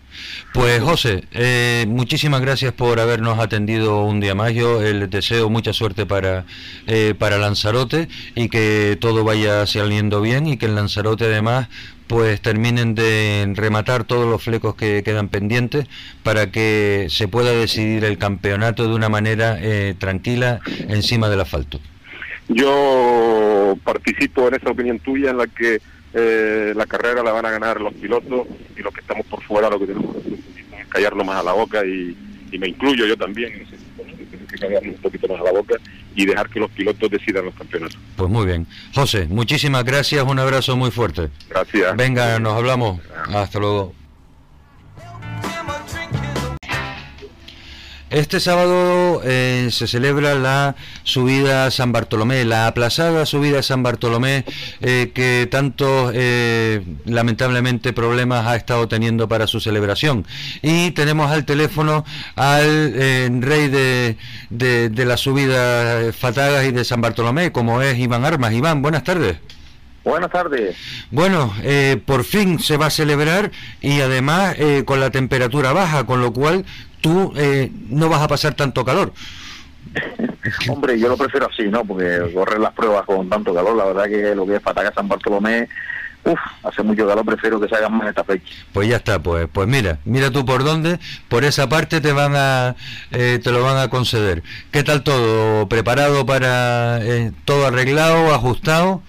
Pues José, eh, muchísimas gracias por habernos atendido un día más. Yo eh, les deseo mucha suerte para, eh, para Lanzarote y que todo vaya saliendo bien y que en Lanzarote además pues terminen de rematar todos los flecos que quedan pendientes para que se pueda decidir el campeonato de una manera tranquila encima del asfalto. Yo participo en esa opinión tuya en la que eh, la carrera la van a ganar los pilotos y los que estamos por fuera lo que tenemos que es callarlo más a la boca y, me incluyo yo también en ese que callarlo un poquito más a la boca y dejar que los pilotos decidan los campeonatos. Pues muy bien. José, muchísimas gracias, un abrazo muy fuerte. Gracias. Venga, nos hablamos. Hasta luego. Este sábado eh, se celebra la subida a San Bartolomé, la aplazada subida a San Bartolomé eh, que tantos eh, lamentablemente problemas ha estado teniendo para su celebración. Y tenemos al teléfono al rey de, de, de las subidas fatagas y de San Bartolomé, como es Iván Armas. Iván, buenas tardes. Buenas tardes. Bueno, eh, por fin se va a celebrar y además eh, con la temperatura baja, con lo cual tú eh, no vas a pasar tanto calor. Hombre, yo lo prefiero así, ¿no? Porque correr las pruebas con tanto calor, la verdad que lo que es Pataga San Bartolomé, uff, hace mucho calor, prefiero que se hagan más esta fecha. Pues ya está, pues, pues mira, mira tú por dónde, por esa parte te van a, te lo van a conceder. ¿Qué tal todo? ¿Preparado para todo arreglado, ajustado?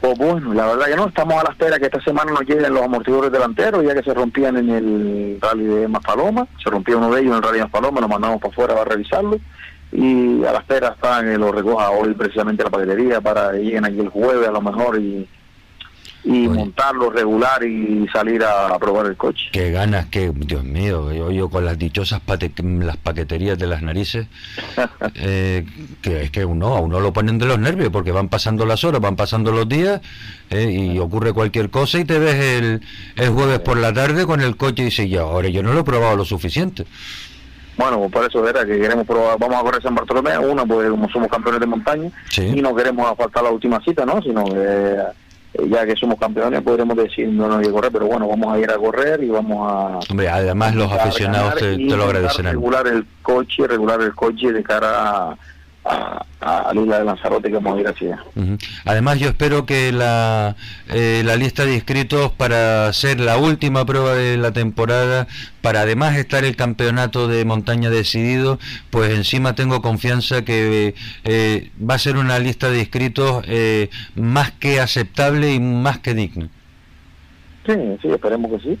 Pues bueno, la verdad que no, estamos a la espera que esta semana nos lleguen los amortiguadores delanteros, ya que se rompían en el rally de Maspaloma, se rompió uno de ellos en el rally de Maspaloma, lo mandamos para afuera para revisarlo, y a la espera están que lo recoja hoy precisamente la paquetería para que lleguen aquí el jueves a lo mejor y y montarlo regular y salir a, probar el coche. Qué ganas, que Dios mío, yo, yo con las dichosas las paqueterías de las narices, eh, que es que uno, a uno lo ponen de los nervios porque van pasando las horas, van pasando los días eh, y ocurre cualquier cosa y te ves el, el jueves por la tarde con el coche y dices, ya, ahora yo no lo he probado lo suficiente. Bueno, pues por eso era que queremos probar, vamos a correr San Bartolomé, una, pues como somos campeones de montaña, y no queremos faltar la última cita, ¿no? Sino que eh, ya que somos campeones podremos decir no nos hay que correr, pero bueno, vamos a ir a correr y vamos a... Hombre, además los aficionados te, lo agradecerán. Regular el coche, regular el coche de cara a a, a la isla de Lanzarote que vamos a ir hacia Además yo espero que la, eh, la lista de inscritos para hacer la última prueba de la temporada, para además estar el campeonato de montaña decidido, pues encima tengo confianza que eh, va a ser una lista de inscritos eh, más que aceptable y más que digna. Sí, sí, esperemos que sí.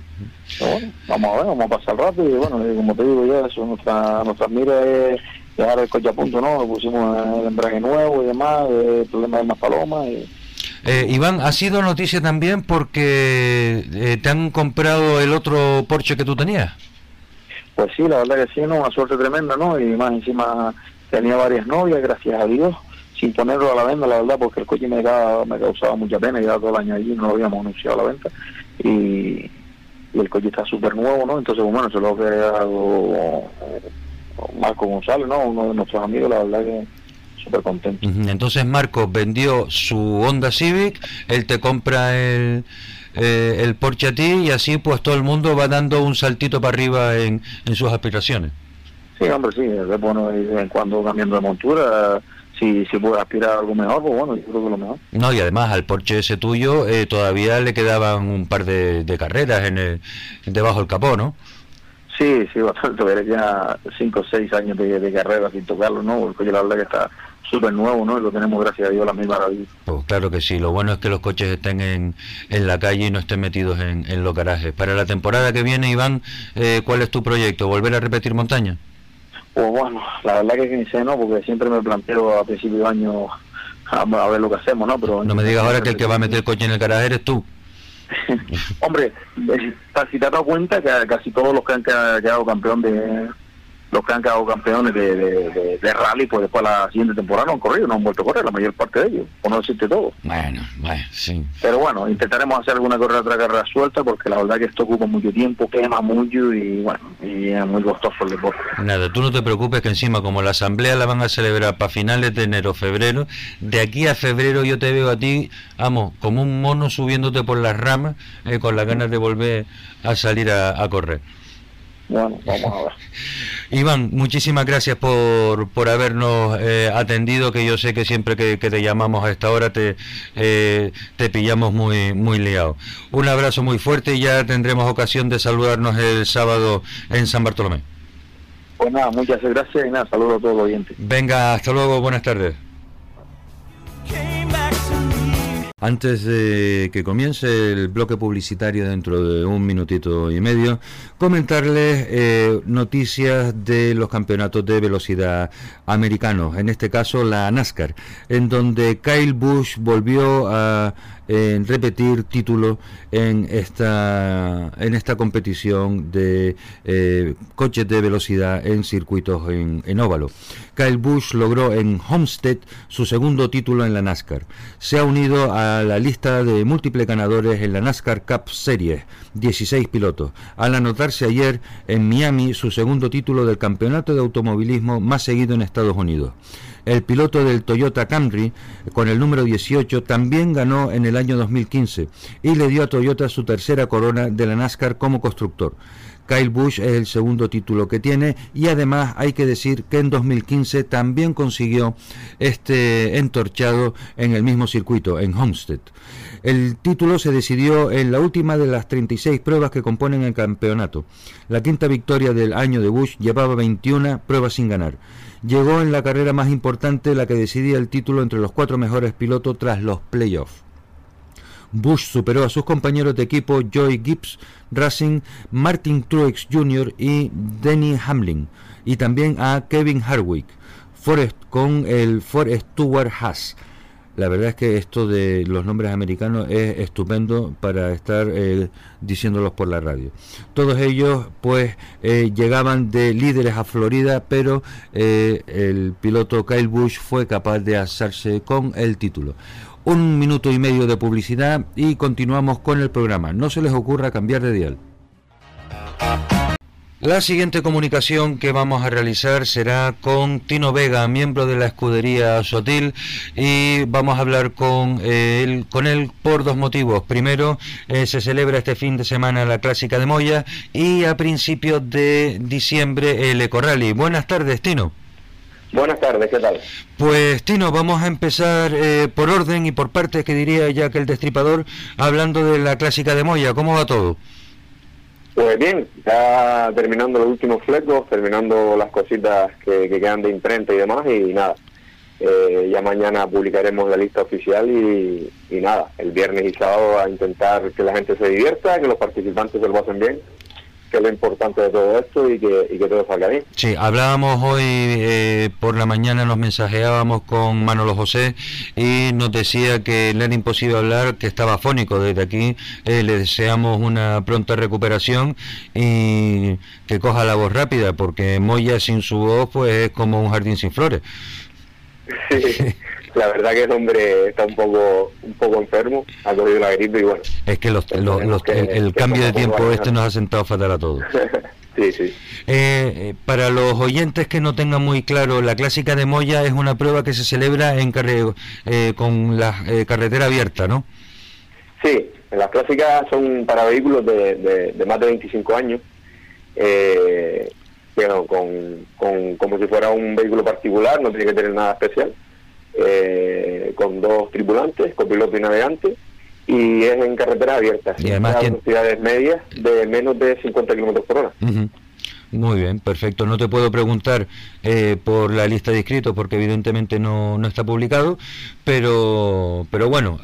vamos a ver, vamos a pasar rápido y bueno, como te digo ya, eso, nuestra, nuestra mira es dejar el coche a punto, ¿no? Pusimos el embrague nuevo y demás, el problema de más palomas y... Eh, Iván, ha sido noticia también porque eh, te han comprado el otro Porsche que tú tenías. Pues sí, la verdad que sí, ¿no? Una suerte tremenda, ¿no? Y más encima tenía varias novias, gracias a Dios, sin ponerlo a la venta, la verdad, porque el coche me, me causaba mucha pena, ya todo el año allí no lo habíamos anunciado a la venta. Y, el coche está súper nuevo, ¿no? Entonces, bueno, es lo hago Marco González, ¿no? Uno de nuestros amigos, la verdad que súper contento. Entonces Marco vendió su Honda Civic, él te compra el, eh, el Porsche a ti y así pues todo el mundo va dando un saltito para arriba en, en sus aspiraciones. Sí, hombre, sí, es bueno de vez en cuando cambiando de montura, si, si puede aspirar a algo mejor, pues bueno, yo creo que lo mejor. No, y además al Porsche ese tuyo eh, todavía le quedaban un par de, de carreras en el, debajo del capó, ¿no? Sí, sí, bastante. Veré ya 5 o 6 años de, carrera sin tocarlo, ¿no? El coche, la verdad que está súper nuevo, ¿no? Y lo tenemos, gracias a Dios, la misma maravilla. Pues claro que sí. Lo bueno es que los coches estén en, en la calle y no estén metidos en, en los garajes. Para la temporada que viene, Iván, eh, ¿cuál es tu proyecto? ¿Volver a repetir montaña? Pues bueno, la verdad que ni sé, ¿no? Porque siempre me planteo a principio de año a, ver lo que hacemos, ¿no? Pero no me digas ahora que el que va a meter el coche en el garaje eres tú. Hombre, eh, has dado cuenta que casi todos los que han quedado campeón de, los que han quedado campeones de, de, rally, pues después la siguiente temporada no han corrido, no han vuelto a correr, la mayor parte de ellos, por no decirte todo. Bueno, bueno, sí. Pero bueno, intentaremos hacer alguna carrera otra carrera suelta, porque la verdad que esto ocupa mucho tiempo, quema mucho y bueno, y es muy costoso el deporte. Nada, tú no te preocupes que encima como la asamblea la van a celebrar para finales de enero, febrero, de aquí a febrero yo te veo a ti, vamos, como un mono subiéndote por las ramas, eh, con las ganas de volver a salir a correr. Bueno, vamos a ver. Iván, muchísimas gracias por, por habernos eh, atendido, que yo sé que siempre que, te llamamos a esta hora te, eh, te pillamos muy, muy liado. Un abrazo muy fuerte y ya tendremos ocasión de saludarnos el sábado en San Bartolomé. Pues nada, muchas gracias y nada, saludos a todos los oyentes. Venga, hasta luego, buenas tardes. Antes de que comience el bloque publicitario dentro de un minutito y medio, comentarles eh, noticias de los campeonatos de velocidad americanos, en este caso la NASCAR, en donde Kyle Busch volvió a en repetir título en esta, en esta competición de eh, coches de velocidad en circuitos en, en, óvalo. Kyle Busch logró en Homestead su segundo título en la NASCAR. Se ha unido a la lista de múltiples ganadores en la NASCAR Cup Series, 16 pilotos, al anotarse ayer en Miami su segundo título del campeonato de automovilismo más seguido en Estados Unidos. El piloto del Toyota Camry, con el número 18, también ganó en el año 2015 y le dio a Toyota su tercera corona de la NASCAR como constructor. Kyle Busch es el segundo título que tiene y además hay que decir que en 2015 también consiguió este entorchado en el mismo circuito, en Homestead. El título se decidió en la última de las 36 pruebas que componen el campeonato. La quinta victoria del año de Bush llevaba 21 pruebas sin ganar llegó en la carrera más importante, la que decidía el título entre los cuatro mejores pilotos tras los playoffs. Bush superó a sus compañeros de equipo Joy Gibbs Racing, Martin Truex Jr. y Denny Hamlin, y también a Kevin Harwick Forest, con el Ford Stewart Haas. La verdad es que esto de los nombres americanos es estupendo para estar eh, diciéndolos por la radio. Todos ellos pues eh, llegaban de líderes a Florida, pero eh, el piloto Kyle Busch fue capaz de hacerse con el título. Un minuto y medio de publicidad y continuamos con el programa. No se les ocurra cambiar de dial. La siguiente comunicación que vamos a realizar será con Tino Vega, miembro de la escudería Sotil, y vamos a hablar con, eh, él, con él por dos motivos. Primero, eh, se celebra este fin de semana la Clásica de Moya y a principios de diciembre el Eco Rally. Buenas tardes, Tino. Buenas tardes, ¿qué tal? Pues Tino, vamos a empezar eh, por orden y por partes, que diría ya que el destripador, hablando de la Clásica de Moya. ¿Cómo va todo? Pues bien, ya terminando los últimos flecos, terminando las cositas que, quedan de imprenta y demás, y nada, eh, ya mañana publicaremos la lista oficial y, y, nada, el viernes y sábado a intentar que la gente se divierta, que los participantes se lo pasen bien que es lo importante de todo esto y que, y que todo salga bien. Sí, hablábamos hoy eh, por la mañana, nos mensajeábamos con Manolo José y nos decía que le era imposible hablar, que estaba fónico. Desde aquí eh, le deseamos una pronta recuperación y que coja la voz rápida, porque Moya sin su voz pues es como un jardín sin flores. Sí. la verdad que el hombre está un poco un poco enfermo, ha cogido la gripe y bueno. Es que, los, el, cambio de tiempo este nos ha sentado fatal a todos. sí, sí. Eh, eh, para los oyentes que no tengan muy claro, la clásica de Moya es una prueba que se celebra en eh, con la carretera abierta, ¿no? Sí, las clásicas son para vehículos de, de, más de 25 años. bueno, con, con, como si fuera un vehículo particular, no tiene que tener nada especial eh, con dos tripulantes, copiloto y navegante, y es en carretera abierta, y además a velocidades medias de menos de 50 kilómetros por hora. Muy bien, perfecto. No te puedo preguntar eh, por la lista de inscritos porque evidentemente no, no está publicado, pero, pero bueno,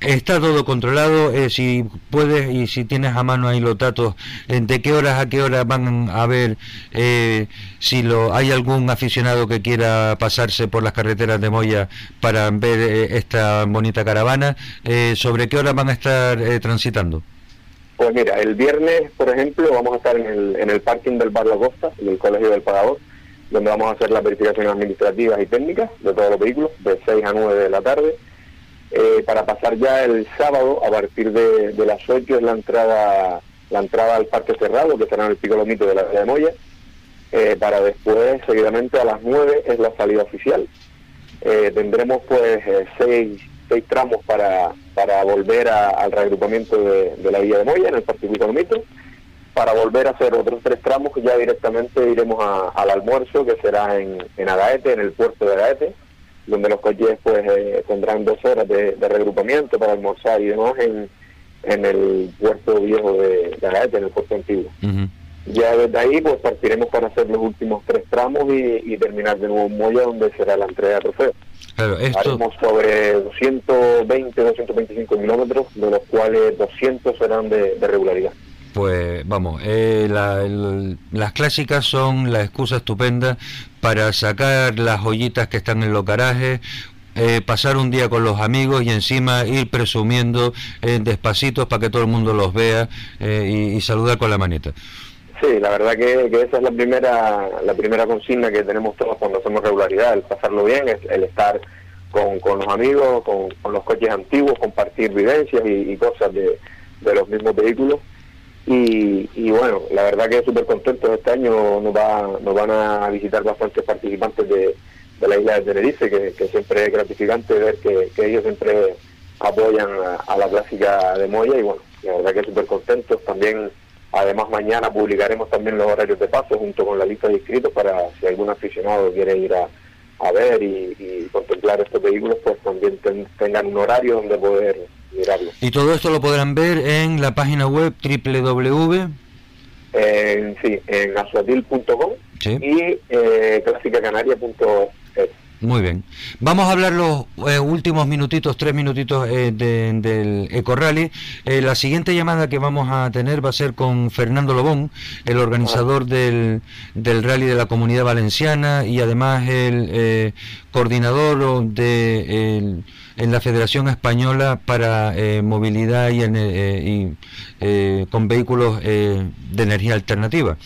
Está todo controlado, eh, si puedes y si tienes a mano ahí los datos, de qué horas a qué horas van a ver eh, si lo hay algún aficionado que quiera pasarse por las carreteras de Moya para ver eh, esta bonita caravana, sobre qué horas van a estar transitando. Pues mira, el viernes, por ejemplo, vamos a estar en el, en el parking del Bar La Costa, del Colegio del Pagador, donde vamos a hacer las verificaciones administrativas y técnicas de todos los vehículos, de 6 a 9 de la tarde eh, para pasar ya el sábado a partir de, las 8 es la entrada la entrada al parque cerrado que será en el pico lomito de la de Moya. Eh, para después seguidamente a las 9 es la salida oficial. Eh, tendremos pues seis, seis tramos para, para volver al reagrupamiento de, la vía de Moya en el parque pico lomito para volver a hacer otros tres tramos que ya directamente iremos al almuerzo que será en, en Agaete, en el puerto de Agaete donde los coches pues eh, tendrán dos horas de, regrupamiento para almorzar y demás en, en el puerto viejo de, de en el puerto antiguo. Ya desde ahí pues partiremos para hacer los últimos tres tramos y, terminar de nuevo en Moya donde será la entrega de trofeo. Claro, Haremos sobre 220, 225 kilómetros, de los cuales 200 serán de regularidad. Pues vamos, eh, las clásicas son la excusa estupenda para sacar las joyitas que están en los garajes, eh, pasar un día con los amigos y encima ir presumiendo en despacitos para que todo el mundo los vea eh, y, saludar con la manita. Sí, la verdad que, esa es la primera la primera consigna que tenemos todos cuando hacemos regularidad, el pasarlo bien, el, estar con, los amigos, con, los coches antiguos, compartir vivencias y, cosas de, de los mismos vehículos y, bueno, la verdad que súper contento este año nos, va, nos van a visitar bastantes participantes de, la isla de Tenerife, que, siempre es gratificante ver que, ellos siempre apoyan a, la clásica de Moya y bueno, la verdad que súper contentos. También, además mañana publicaremos también los horarios de paso junto con la lista de inscritos para si algún aficionado quiere ir a, ver y, contemplar estos vehículos, pues también tengan un horario donde poder y todo esto lo podrán ver en la página web www. sí, en y eh, clásicacanaria.es. Muy bien. Vamos a hablar los eh, últimos minutitos, tres minutitos eh, del Eco Rally. Eh, la siguiente llamada que vamos a tener va a ser con Fernando Lobón, el organizador del, del Rally de la Comunidad Valenciana y además el coordinador de, en la Federación Española para movilidad y, y con vehículos de energía alternativa.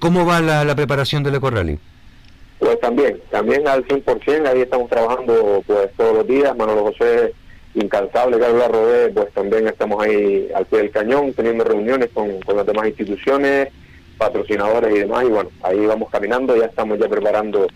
¿Cómo va la, la preparación del Eco Rally? Pues también, también al 100%, ahí estamos trabajando pues todos los días, Manolo José incansable, Carlos Rodé, pues también estamos ahí al pie del cañón, teniendo reuniones con, con las demás instituciones, patrocinadores y demás, y bueno, ahí vamos caminando, ya estamos ya preparando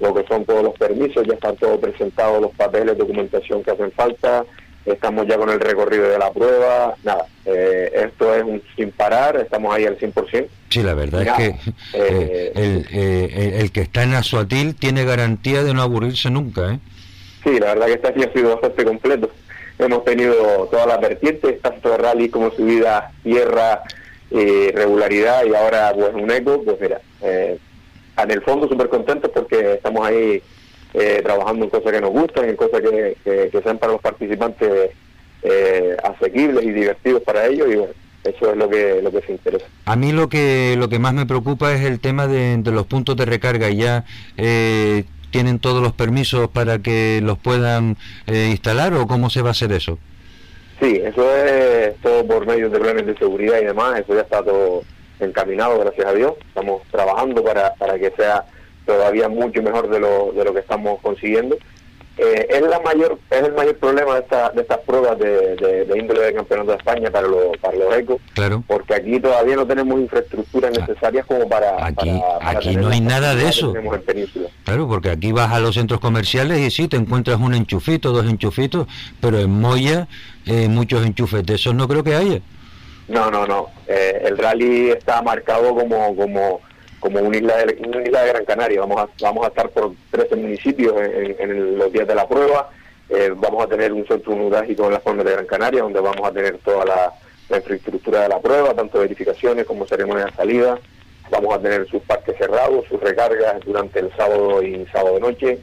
lo que son todos los permisos, ya están todos presentados los papeles, documentación que hacen falta, estamos ya con el recorrido de la prueba, nada, eh, esto es un sin parar, estamos ahí al 100%. Sí, la verdad es que eh, eh, el, que está en Azuatil tiene garantía de no aburrirse nunca, ¿eh? Sí, la verdad que este año ha sido bastante completo. Hemos tenido todas las vertientes, tanto rally como subida, tierra, regularidad y ahora pues un eco, pues mira, en el fondo súper contentos porque estamos ahí eh, trabajando en cosas que nos gustan, en cosas que, que, sean para los participantes eh, asequibles y divertidos para ellos y bueno, eso es lo que lo que se interesa. A mí lo que lo que más me preocupa es el tema de, los puntos de recarga. Ya eh, tienen todos los permisos para que los puedan instalar o cómo se va a hacer eso. Sí, eso es todo por medios de planes de seguridad y demás. Eso ya está todo encaminado, gracias a Dios. Estamos trabajando para, para que sea todavía mucho mejor de lo, de lo que estamos consiguiendo. Eh, es la mayor es el mayor problema de, esta, de estas pruebas de, de, índole de campeonato de España para, los para los ecos claro. porque aquí todavía no tenemos infraestructuras ah, necesarias como para aquí aquí no hay nada de eso claro porque aquí vas a los centros comerciales y sí te encuentras un enchufito dos enchufitos pero en Moya eh, muchos enchufes de esos no creo que haya no no no eh, el rally está marcado como como como una isla de, una isla de Gran Canaria. Vamos a, vamos a estar por 13 municipios en, los días de la prueba. Eh, vamos a tener un centro neurálgico en la forma de Gran Canaria, donde vamos a tener toda la, infraestructura de la prueba, tanto verificaciones como ceremonia de salida. Vamos a tener sus parques cerrados, sus recargas durante el sábado y sábado de noche.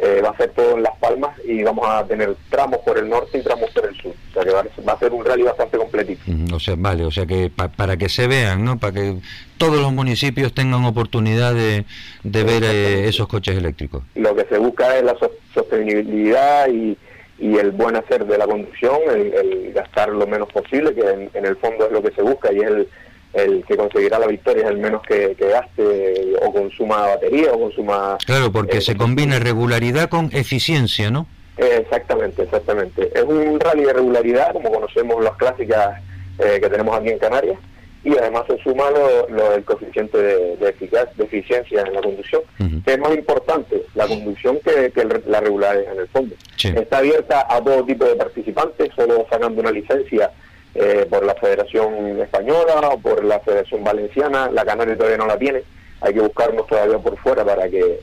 Eh, va a ser todo en Las Palmas y vamos a tener tramos por el norte y tramos por el sur. O sea que va, a ser un rally bastante completito. o sea, vale, o sea que para que se vean, ¿no? Para que todos los municipios tengan oportunidad de, ver eh, esos coches eléctricos. Lo que se busca es la sostenibilidad y, el buen hacer de la conducción, el, gastar lo menos posible, que en el fondo es lo que se busca y es el el que conseguirá la victoria es el menos que, gaste o consuma batería o consuma... Claro, porque eh, se combina regularidad con eficiencia, ¿no? exactamente, exactamente. Es un rally de regularidad, como conocemos las clásicas eh, que tenemos aquí en Canarias, y además se suma lo, el coeficiente de, de, de eficiencia en la conducción, que es más importante la conducción que, la regularidad en el fondo. Está abierta a todo tipo de participantes, solo sacando una licencia eh, por la Federación Española o por la Federación Valenciana, la Canaria todavía no la tiene, hay que buscarnos todavía por fuera para que,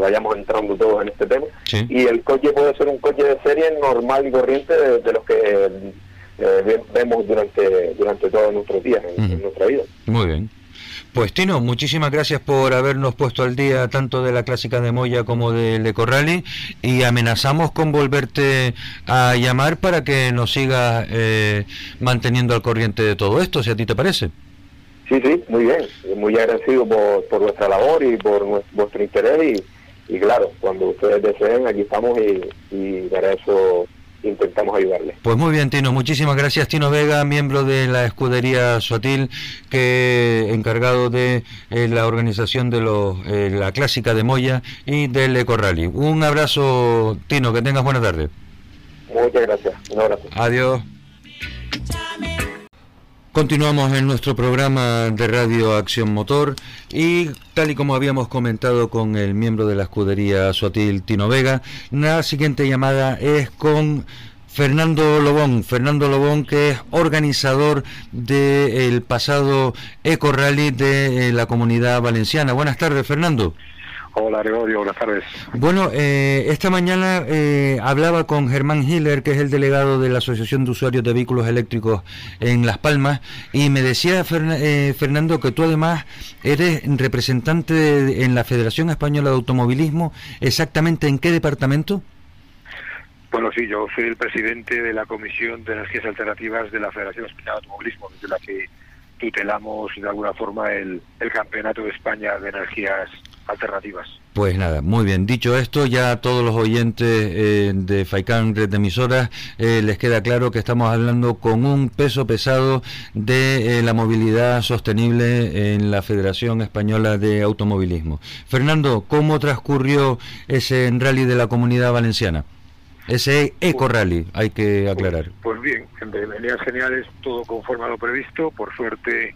vayamos entrando todos en este tema. Y el coche puede ser un coche de serie normal y corriente de, los que eh, vemos durante, durante todos nuestros días en nuestra vida. Muy bien. Pues Tino, muchísimas gracias por habernos puesto al día tanto de la clásica de Moya como de Corrali y amenazamos con volverte a llamar para que nos sigas eh, manteniendo al corriente de todo esto, si a ti te parece. Sí, sí, muy bien. Muy agradecido por, por vuestra labor y por vuestro interés y, claro, cuando ustedes deseen, aquí estamos y, y para eso intentamos ayudarle. Pues muy bien, Tino. Muchísimas gracias, Tino Vega, miembro de la escudería Suatil, que encargado de eh, la organización de los, eh, la clásica de Moya y del Eco Rally. Un abrazo, Tino, que tengas buena tarde. Muchas gracias. Un abrazo. Adiós. Continuamos en nuestro programa de Radio Acción Motor y tal y como habíamos comentado con el miembro de la escudería Suatil Tino Vega, la siguiente llamada es con Fernando Lobón, Fernando Lobón que es organizador del pasado Eco Rally de eh, la comunidad valenciana. Buenas tardes, Fernando. Hola, Gregorio, buenas tardes. Bueno, eh, esta mañana eh, hablaba con Germán Hiller, que es el delegado de la Asociación de Usuarios de Vehículos Eléctricos en Las Palmas, y me decía, eh, Fernando, que tú además eres representante en la Federación Española de Automovilismo. ¿Exactamente en qué departamento? Bueno, sí, yo soy el presidente de la Comisión de Energías Alternativas de la Federación Española de Automovilismo, desde la que tutelamos de alguna forma el, el Campeonato de España de Energías alternativas. Pues nada, muy bien. Dicho esto, ya a todos los oyentes eh, de FAICAN Red de Emisoras eh, les queda claro que estamos hablando con un peso pesado de eh, la movilidad sostenible en la Federación Española de Automovilismo. Fernando, ¿cómo transcurrió ese rally de la Comunidad Valenciana? Ese Eco Rally, hay que aclarar. Pues, pues bien, en líneas generales todo conforme a lo previsto. Por suerte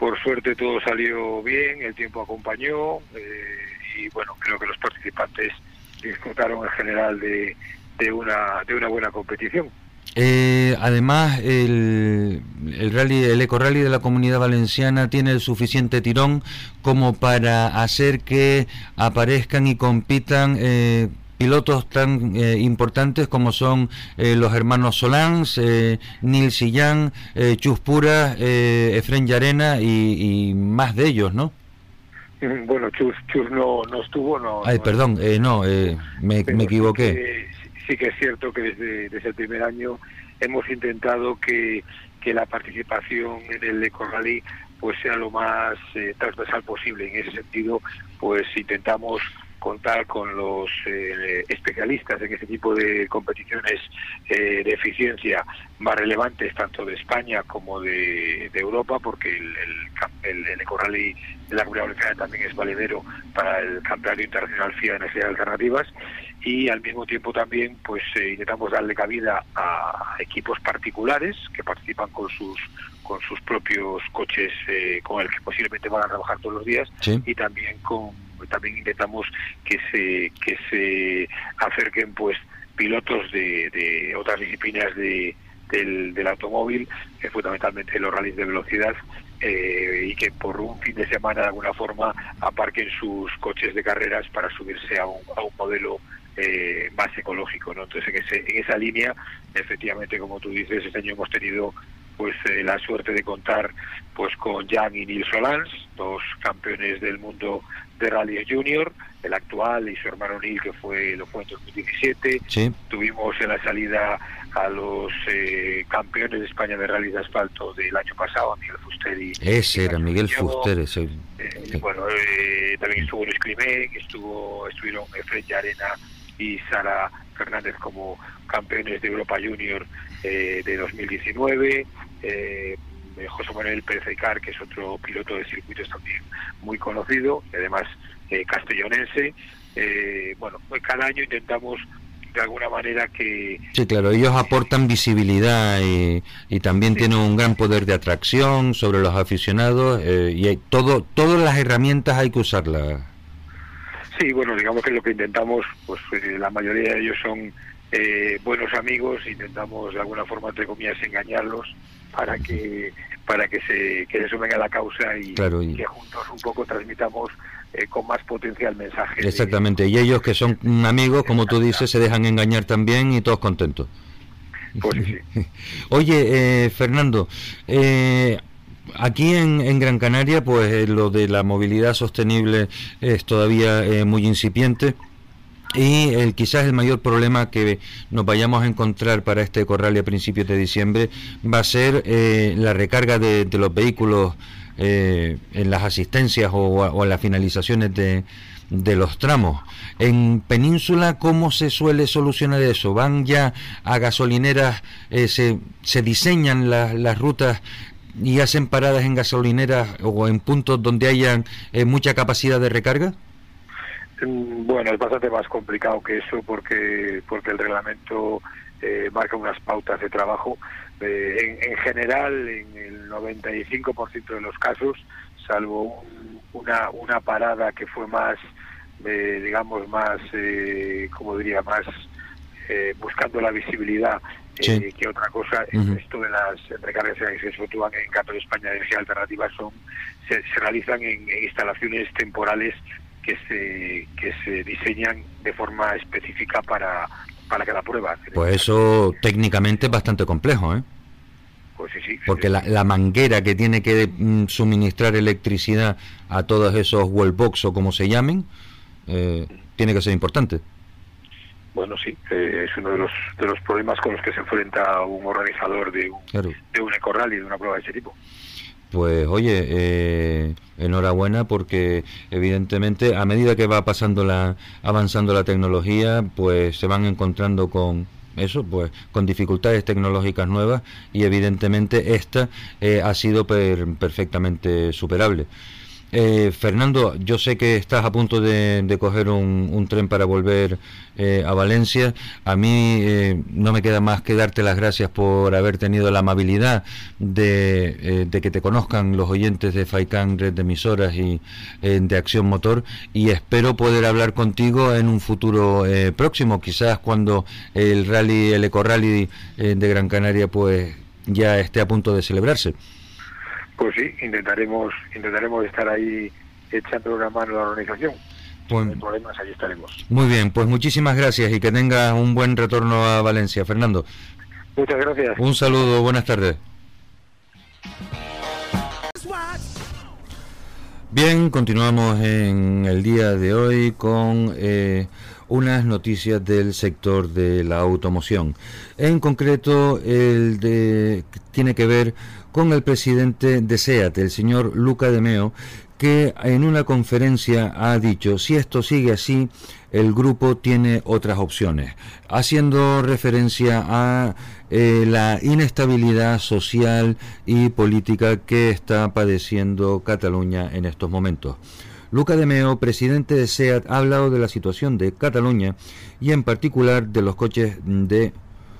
por suerte todo salió bien, el tiempo acompañó eh, y bueno, creo que los participantes disfrutaron en general de, una, de una buena competición. Eh, además, el, el rally, el eco rally de la Comunidad Valenciana tiene el suficiente tirón como para hacer que aparezcan y compitan eh, pilotos tan eh, importantes como son eh, los hermanos Solans, eh, Nil Sillán, eh, Chus Pura, Efren Yarena y, más de ellos, ¿no? Bueno, Chus, Chus no, no estuvo, no. Ay, perdón, no, me, me, equivoqué. Sí que, es cierto que desde, desde el primer año hemos intentado que, que la participación en el Eco Rally pues sea lo más transversal posible. En ese sentido, pues intentamos contar con los eh, especialistas en ese tipo de competiciones eh, de eficiencia más relevantes tanto de España como de, Europa porque el, el, el, Eco Rally de la Comunidad Valenciana también es valedero para el Campeonato Internacional FIA de Energías Alternativas. Y al mismo tiempo también pues eh, intentamos darle cabida a equipos particulares que participan con sus con sus propios coches con el que posiblemente van a trabajar todos los días y también con también intentamos que se que se acerquen pues pilotos de, de otras disciplinas de, del, del automóvil, fundamentalmente los rallies de velocidad, eh, y que por un fin de semana de alguna forma aparquen sus coches de carreras para subirse a un, a un modelo eh, más ecológico. ¿no? Entonces, en, ese, en esa línea, efectivamente, como tú dices, este año hemos tenido pues eh, la suerte de contar pues con Jan y Nils Solans, dos campeones del mundo de Rally Junior, el actual y su hermano Neil que fue lo fue en 2017. Tuvimos en la salida a los eh, campeones de España de rally de asfalto del año pasado, Miguel Fuster y ese era Miguel Fuster, ese. Eh, bueno, también estuvo Luis Crimé, que estuvo estuvieron Fred Arena y Sara Fernández como campeones de Europa Junior de 2019 José Manuel Pérez Icar, que es otro piloto de circuitos también muy conocido, y además eh, castellonense. Eh, bueno, pues cada año intentamos de alguna manera que... Sí, claro, ellos aportan visibilidad y, también tienen un gran poder de atracción sobre los aficionados eh, y hay todo, todas las herramientas hay que usarlas. Sí, bueno, digamos que lo que intentamos, pues eh, la mayoría de ellos son eh, buenos amigos, intentamos de alguna forma, entre comillas, engañarlos para que para que se, que se sumen a la causa y, que juntos un poco transmitamos eh, con más potencial mensaje. Exactamente, y ellos que son amigos, como tú dices, se dejan engañar también y todos contentos. Pues sí. Oye, eh, Fernando, eh, aquí en, en, Gran Canaria, pues lo de la movilidad sostenible es todavía muy incipiente. Y el, quizás el mayor problema que nos vayamos a encontrar para este corral a principios de diciembre va a ser eh, la recarga de, los vehículos eh, en las asistencias o, en las finalizaciones de, los tramos. En Península, ¿cómo se suele solucionar eso? ¿Van ya a gasolineras, eh, se, se diseñan las rutas y hacen paradas en gasolineras o en puntos donde hayan mucha capacidad de recarga? Mm, bueno, es bastante más complicado que eso porque, porque el reglamento eh, marca unas pautas de trabajo. Eh, en, general, en el 95% de los casos, salvo una, una parada que fue más, eh, digamos, más, como diría, más buscando la visibilidad que otra cosa, esto de las recargas que se efectúan en Campo de España de energía alternativa son se, realizan en instalaciones temporales que se, que se diseñan de forma específica para, para cada prueba. Pues eso técnicamente es bastante complejo, ¿eh? Pues sí, sí. Porque la, la, manguera que tiene que mm, suministrar electricidad a todos esos wallbox o como se llamen, eh, tiene que ser importante. Bueno, sí, eh, es uno de los, de los problemas con los que se enfrenta un organizador de un, de un eco rally, de una prueba de ese tipo. Pues oye, eh, enhorabuena porque evidentemente a medida que va pasando la avanzando la tecnología, pues se van encontrando con eso, pues con dificultades tecnológicas nuevas y evidentemente esta eh, ha sido perfectamente superable. Eh, Fernando, yo sé que estás a punto de, coger un, tren para volver eh, a Valencia. A mí eh, no me queda más que darte las gracias por haber tenido la amabilidad de, que te conozcan los oyentes de Faikan, Red de Emisoras y de Acción Motor. Y espero poder hablar contigo en un futuro próximo, quizás cuando el rally, el Eco Rally de Gran Canaria, pues ya esté a punto de celebrarse. Pues sí, intentaremos, intentaremos estar ahí echando una mano a la organización. Pues, problemas, ahí estaremos. Muy bien, pues muchísimas gracias y que tenga un buen retorno a Valencia, Fernando. Muchas gracias. Un saludo, buenas tardes. Bien, continuamos en el día de hoy con eh, unas noticias del sector de la automoción. En concreto, el tiene que ver con el presidente de SEAT, el señor Luca de Meo, que en una conferencia ha dicho, si esto sigue así, el grupo tiene otras opciones, haciendo referencia a eh, la inestabilidad social y política que está padeciendo Cataluña en estos momentos. Luca de Meo, presidente de SEAT, ha hablado de la situación de Cataluña y en particular de los coches de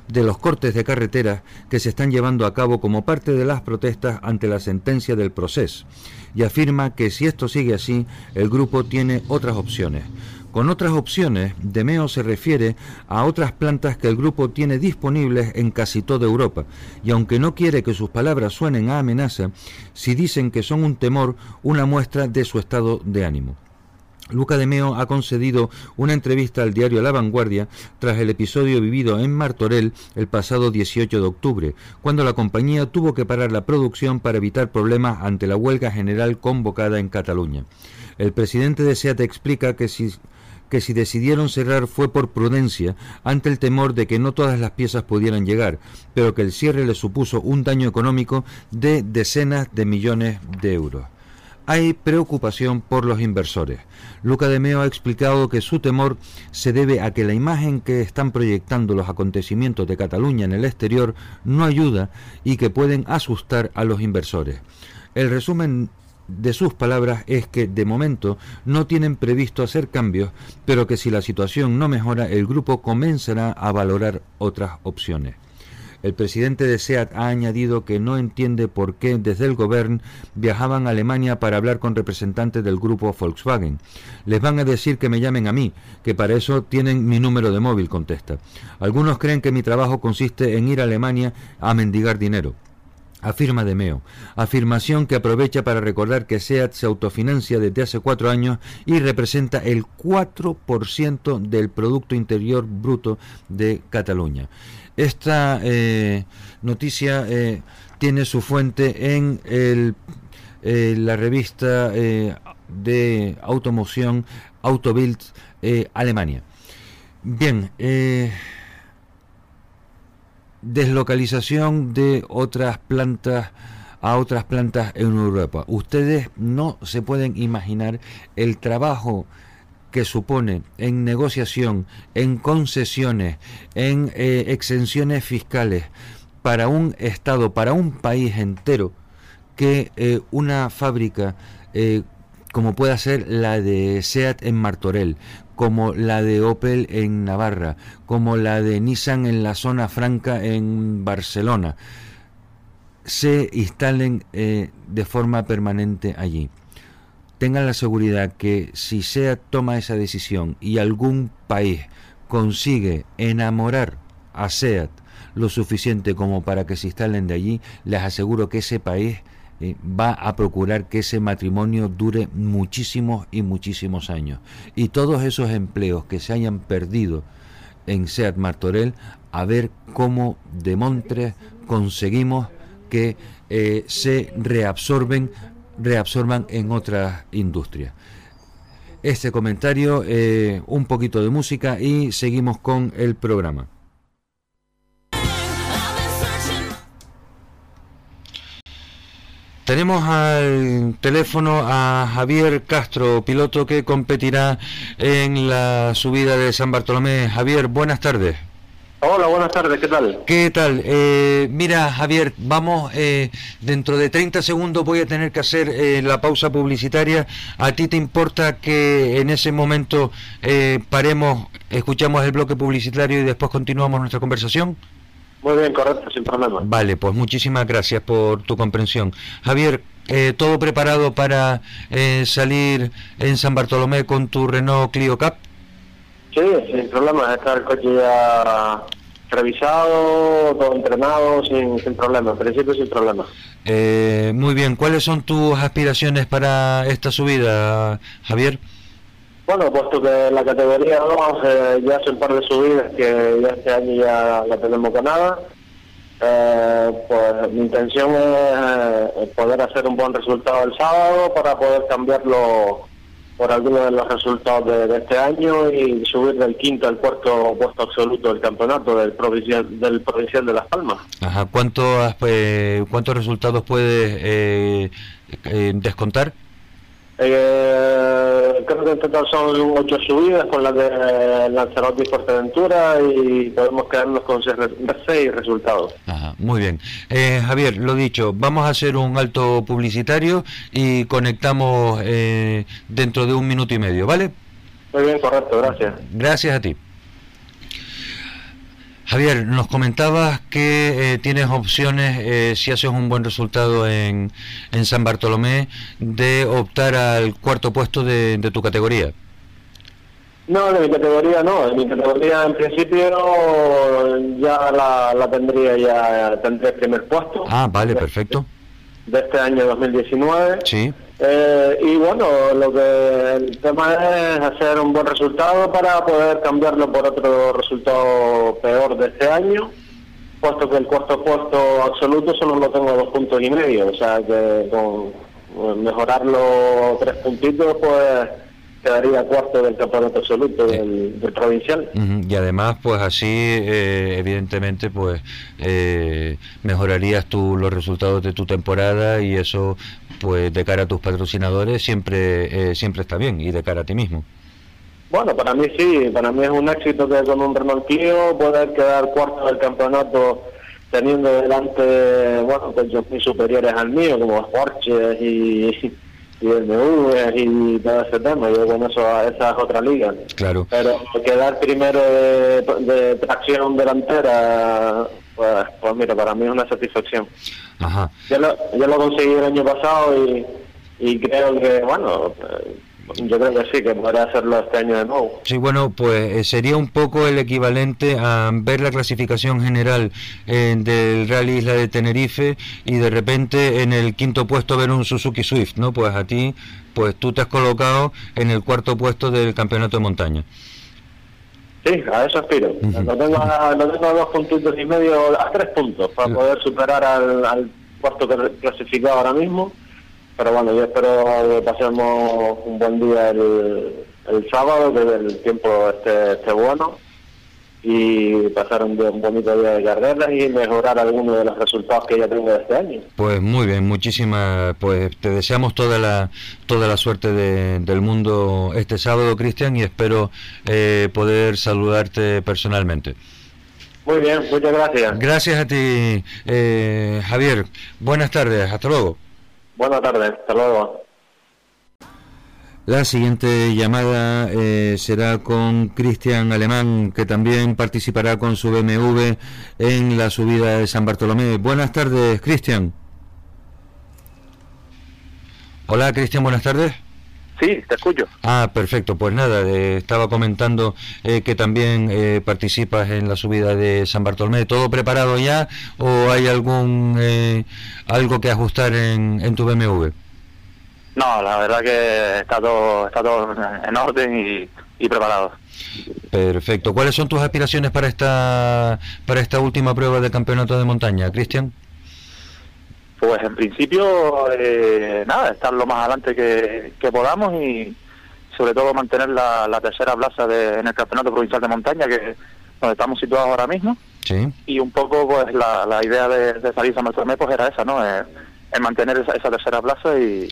de los cortes de carreteras que se están llevando a cabo como parte de las protestas ante la sentencia del proceso y afirma que si esto sigue así, el grupo tiene otras opciones. Con otras opciones, Demeo se refiere a otras plantas que el grupo tiene disponibles en casi toda Europa, y aunque no quiere que sus palabras suenen a amenaza, si dicen que son un temor, una muestra de su estado de ánimo. Luca de Meo ha concedido una entrevista al diario La Vanguardia tras el episodio vivido en Martorell el pasado 18 de octubre, cuando la compañía tuvo que parar la producción para evitar problemas ante la huelga general convocada en Cataluña. El presidente de SEAT explica que si que si decidieron cerrar fue por prudencia ante el temor de que no todas las piezas pudieran llegar, pero que el cierre le supuso un daño económico de decenas de millones de euros hay preocupación por los inversores. Luca de Meo ha explicado que su temor se debe a que la imagen que están proyectando los acontecimientos de Cataluña en el exterior no ayuda y que pueden asustar a los inversores. El resumen de sus palabras es que de momento no tienen previsto hacer cambios, pero que si la situación no mejora el grupo comenzará a valorar otras opciones. El presidente de SEAT ha añadido que no entiende por qué desde el gobierno viajaban a Alemania para hablar con representantes del grupo Volkswagen. Les van a decir que me llamen a mí, que para eso tienen mi número de móvil, contesta. Algunos creen que mi trabajo consiste en ir a Alemania a mendigar dinero. Afirma De Meo, afirmación que aprovecha para recordar que SEAT se autofinancia desde hace cuatro años y representa el 4% del Producto Interior Bruto de Cataluña. Esta eh, noticia eh, tiene su fuente en el, eh, la revista de automoción Autobild Alemania. Bien, deslocalización de otras plantas a otras plantas en Europa. Ustedes no se pueden imaginar el trabajo que supone en negociación, en concesiones, en eh, exenciones fiscales para un Estado, para un país entero, que eh, una fábrica eh, como pueda ser la de SEAT en Martorell, como la de Opel en Navarra, como la de Nissan en la zona franca en Barcelona, se instalen de forma permanente allí. Tengan la seguridad que si SEAT toma esa decisión y algún país consigue enamorar a SEAT lo suficiente como para que se instalen de allí, les aseguro que ese país eh, va a procurar que ese matrimonio dure muchísimos y muchísimos años. Y todos esos empleos que se hayan perdido en Seat Martorell, a ver cómo de Montres conseguimos que eh, se reabsorben, reabsorban en otras industrias. Este comentario, eh, un poquito de música y seguimos con el programa. Tenemos al teléfono a Javier Castro, piloto que competirá en la subida de San Bartolomé. Javier, buenas tardes. Hola, buenas tardes, ¿qué tal? ¿Qué tal? Eh, mira, Javier, vamos, eh, dentro de 30 segundos voy a tener que hacer eh, la pausa publicitaria. ¿A ti te importa que en ese momento paremos, escuchamos el bloque publicitario y después continuamos nuestra conversación? Muy bien, correcto, sin problema. Vale, pues muchísimas gracias por tu comprensión. Javier, eh, ¿todo preparado para eh, salir en San Bartolomé con tu Renault Clio Cap? Sí, sin problema, está el coche ya revisado, todo entrenado, sin, sin problema, en principio sin problema. Eh, muy bien, ¿cuáles son tus aspiraciones para esta subida, Javier? Bueno, puesto que la categoría 2 eh, ya hace un par de subidas que ya este año ya la tenemos ganada, eh, pues mi intención es eh, poder hacer un buen resultado el sábado para poder cambiarlo por algunos de los resultados de, este año y subir del quinto al cuarto puesto absoluto del campeonato del provincial, del provincial de Las Palmas. Ajá, ¿cuántos, pues, ¿cuántos resultados puedes descontar? Eh, creo que en total son ocho subidas con las de Lanzarote y Fuerteventura y podemos quedarnos con seis resultados. Ajá, muy bien. Eh, Javier, lo dicho, vamos a hacer un alto publicitario y conectamos eh, dentro de un minuto y medio, ¿vale? Muy bien, correcto, gracias. Gracias a ti. Javier, nos comentabas que eh, tienes opciones, eh, si haces un buen resultado en, en, San Bartolomé, de optar al cuarto puesto de, tu categoría. No, de mi categoría no. De mi categoría en principio ya la, tendría, ya tendré el primer puesto. Ah, vale, perfecto. De este año 2019. Sí. Eh, y bueno, lo que el tema es hacer un buen resultado para poder cambiarlo por otro resultado peor de este año, puesto que el cuarto puesto absoluto solo lo tengo a dos puntos y medio, o sea que con mejorarlo tres puntitos, pues quedaría cuarto del campeonato absoluto del, provincial. Y además, pues así, eh, evidentemente, pues eh, mejorarías tú los resultados de tu temporada y eso, pues de cara a tus patrocinadores, siempre, eh, siempre está bien y de cara a ti mismo. Bueno, para mí sí, para mí es un éxito que con un Renault Clio poder quedar cuarto del campeonato teniendo delante, bueno, muy superiores al mío, como Porsche y y BMW y todo ese tema. Yo con eso, esa es otra liga. Claro. Pero quedar primero de, tracción delantera, pues, pues mira, para mí es una satisfacción. Ajá. Yo lo, yo lo conseguí el año pasado y, y creo que, bueno, yo creo que sí, que podrá hacerlo este año de nuevo. Sí, bueno, pues eh, sería un poco el equivalente a ver la clasificación general eh, del Rally Isla de Tenerife y de repente en el quinto puesto ver un Suzuki Swift, ¿no? Pues a ti, pues tú te has colocado en el cuarto puesto del campeonato de montaña. Sí, a eso aspiro. lo, tengo a, dos puntitos y medio, a tres puntos, para poder superar al, al cuarto clasificado ahora mismo. Pero bueno, yo espero que pasemos un buen día el, sábado, que el tiempo esté, esté bueno y pasar un, bonito día de carreras y mejorar algunos de los resultados que ya tengo este año. Pues muy bien, muchísimas, pues te deseamos toda la toda la suerte del mundo este sábado, Cristian, y espero eh, poder saludarte personalmente. Muy bien, muchas gracias. Gracias a ti, eh, Javier. Buenas tardes, hasta luego. Buenas tardes, hasta luego. La siguiente llamada eh, será con Cristian Alemán, que también participará con su BMW en la subida de San Bartolomé. Buenas tardes, Cristian. Hola, Cristian, buenas tardes. Sí, te escucho. Ah, perfecto. Pues nada, eh, estaba comentando eh, que también eh, participas en la subida de San Bartolomé. ¿Todo preparado ya o hay algún algo que ajustar en, en tu BMW? No, la verdad que está todo, está todo en orden y, y preparado. Perfecto. ¿Cuáles son tus aspiraciones para esta para esta última prueba de campeonato de montaña, Cristian? Pues en principio, eh, nada, estar lo más adelante que, podamos y sobre todo mantener la, tercera plaza de, en el Campeonato Provincial de Montaña, que donde estamos situados ahora mismo. Sí. Y un poco, pues la, la idea de, salir a San pues era esa, ¿no? Eh, mantener esa, esa tercera plaza y,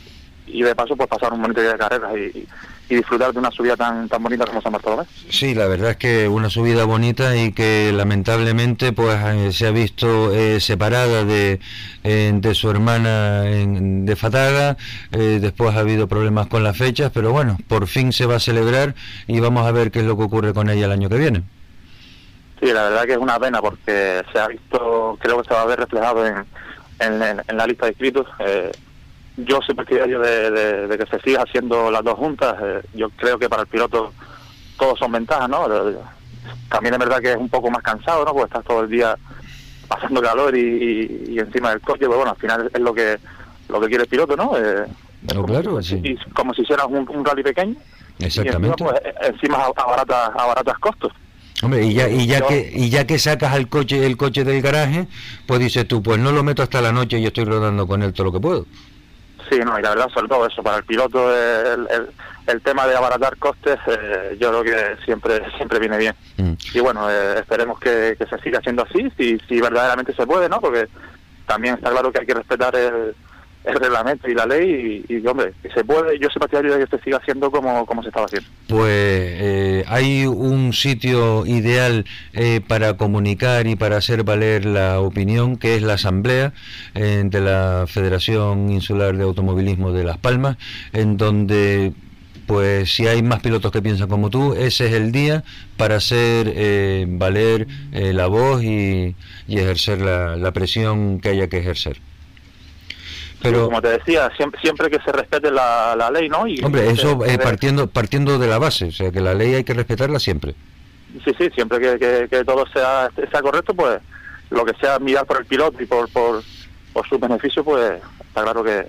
y de paso pues pasar un bonito día de carreras y, disfrutar de una subida tan tan bonita como San Bartolomé. Sí, la verdad es que una subida bonita y que lamentablemente pues eh, se ha visto eh, separada de, eh, de su hermana en, de Fataga, después ha habido problemas con las fechas, pero bueno, por fin se va a celebrar y vamos a ver qué es lo que ocurre con ella el año que viene. Sí, la verdad que es una pena porque se ha visto, creo que se va a ver reflejado en, en, la lista de inscritos. Eh, yo soy partidario de, que se siga haciendo las dos juntas. Eh, yo creo que para el piloto todos son ventajas, ¿no? También es verdad que es un poco más cansado, ¿no? Porque estás todo el día pasando calor y, encima del coche, pero bueno, al final es lo que lo que quiere el piloto, ¿no? Eh, como, claro, sí. y, como si hicieras un, rally pequeño. Exactamente. Y encima, pues, encima abaratas, costos. Hombre, y ya, y ya que y ya que sacas el coche el coche del garaje, pues dices tú, pues no lo meto hasta la noche y yo estoy rodando con él todo lo que puedo. Sí, no, y la verdad, sobre todo eso, para el piloto, el, el, tema de abaratar costes, eh, yo creo que siempre siempre viene bien. Mm. Y bueno, eh, esperemos que, se siga haciendo así, si, si verdaderamente se puede, ¿no? Porque también está claro que hay que respetar el, el reglamento y la ley y, hombre, que se puede, yo soy partidario de que se siga haciendo como, como se estaba haciendo. Pues eh, hay un sitio ideal eh, para comunicar y para hacer valer la opinión, que es la Asamblea eh, de la Federación Insular de Automovilismo de Las Palmas, en donde pues si hay más pilotos que piensan como tú, ese es el día para hacer valer la voz y, ejercer la presión que haya que ejercer. Pero, como te decía, siempre, siempre que se respete la, la ley, ¿no? Y hombre, eso es partiendo, partiendo de la base, o sea, que la ley hay que respetarla siempre. Sí, sí, siempre que, que, todo sea, sea correcto, pues lo que sea mirar por el piloto y por, por, por su beneficio, pues está claro que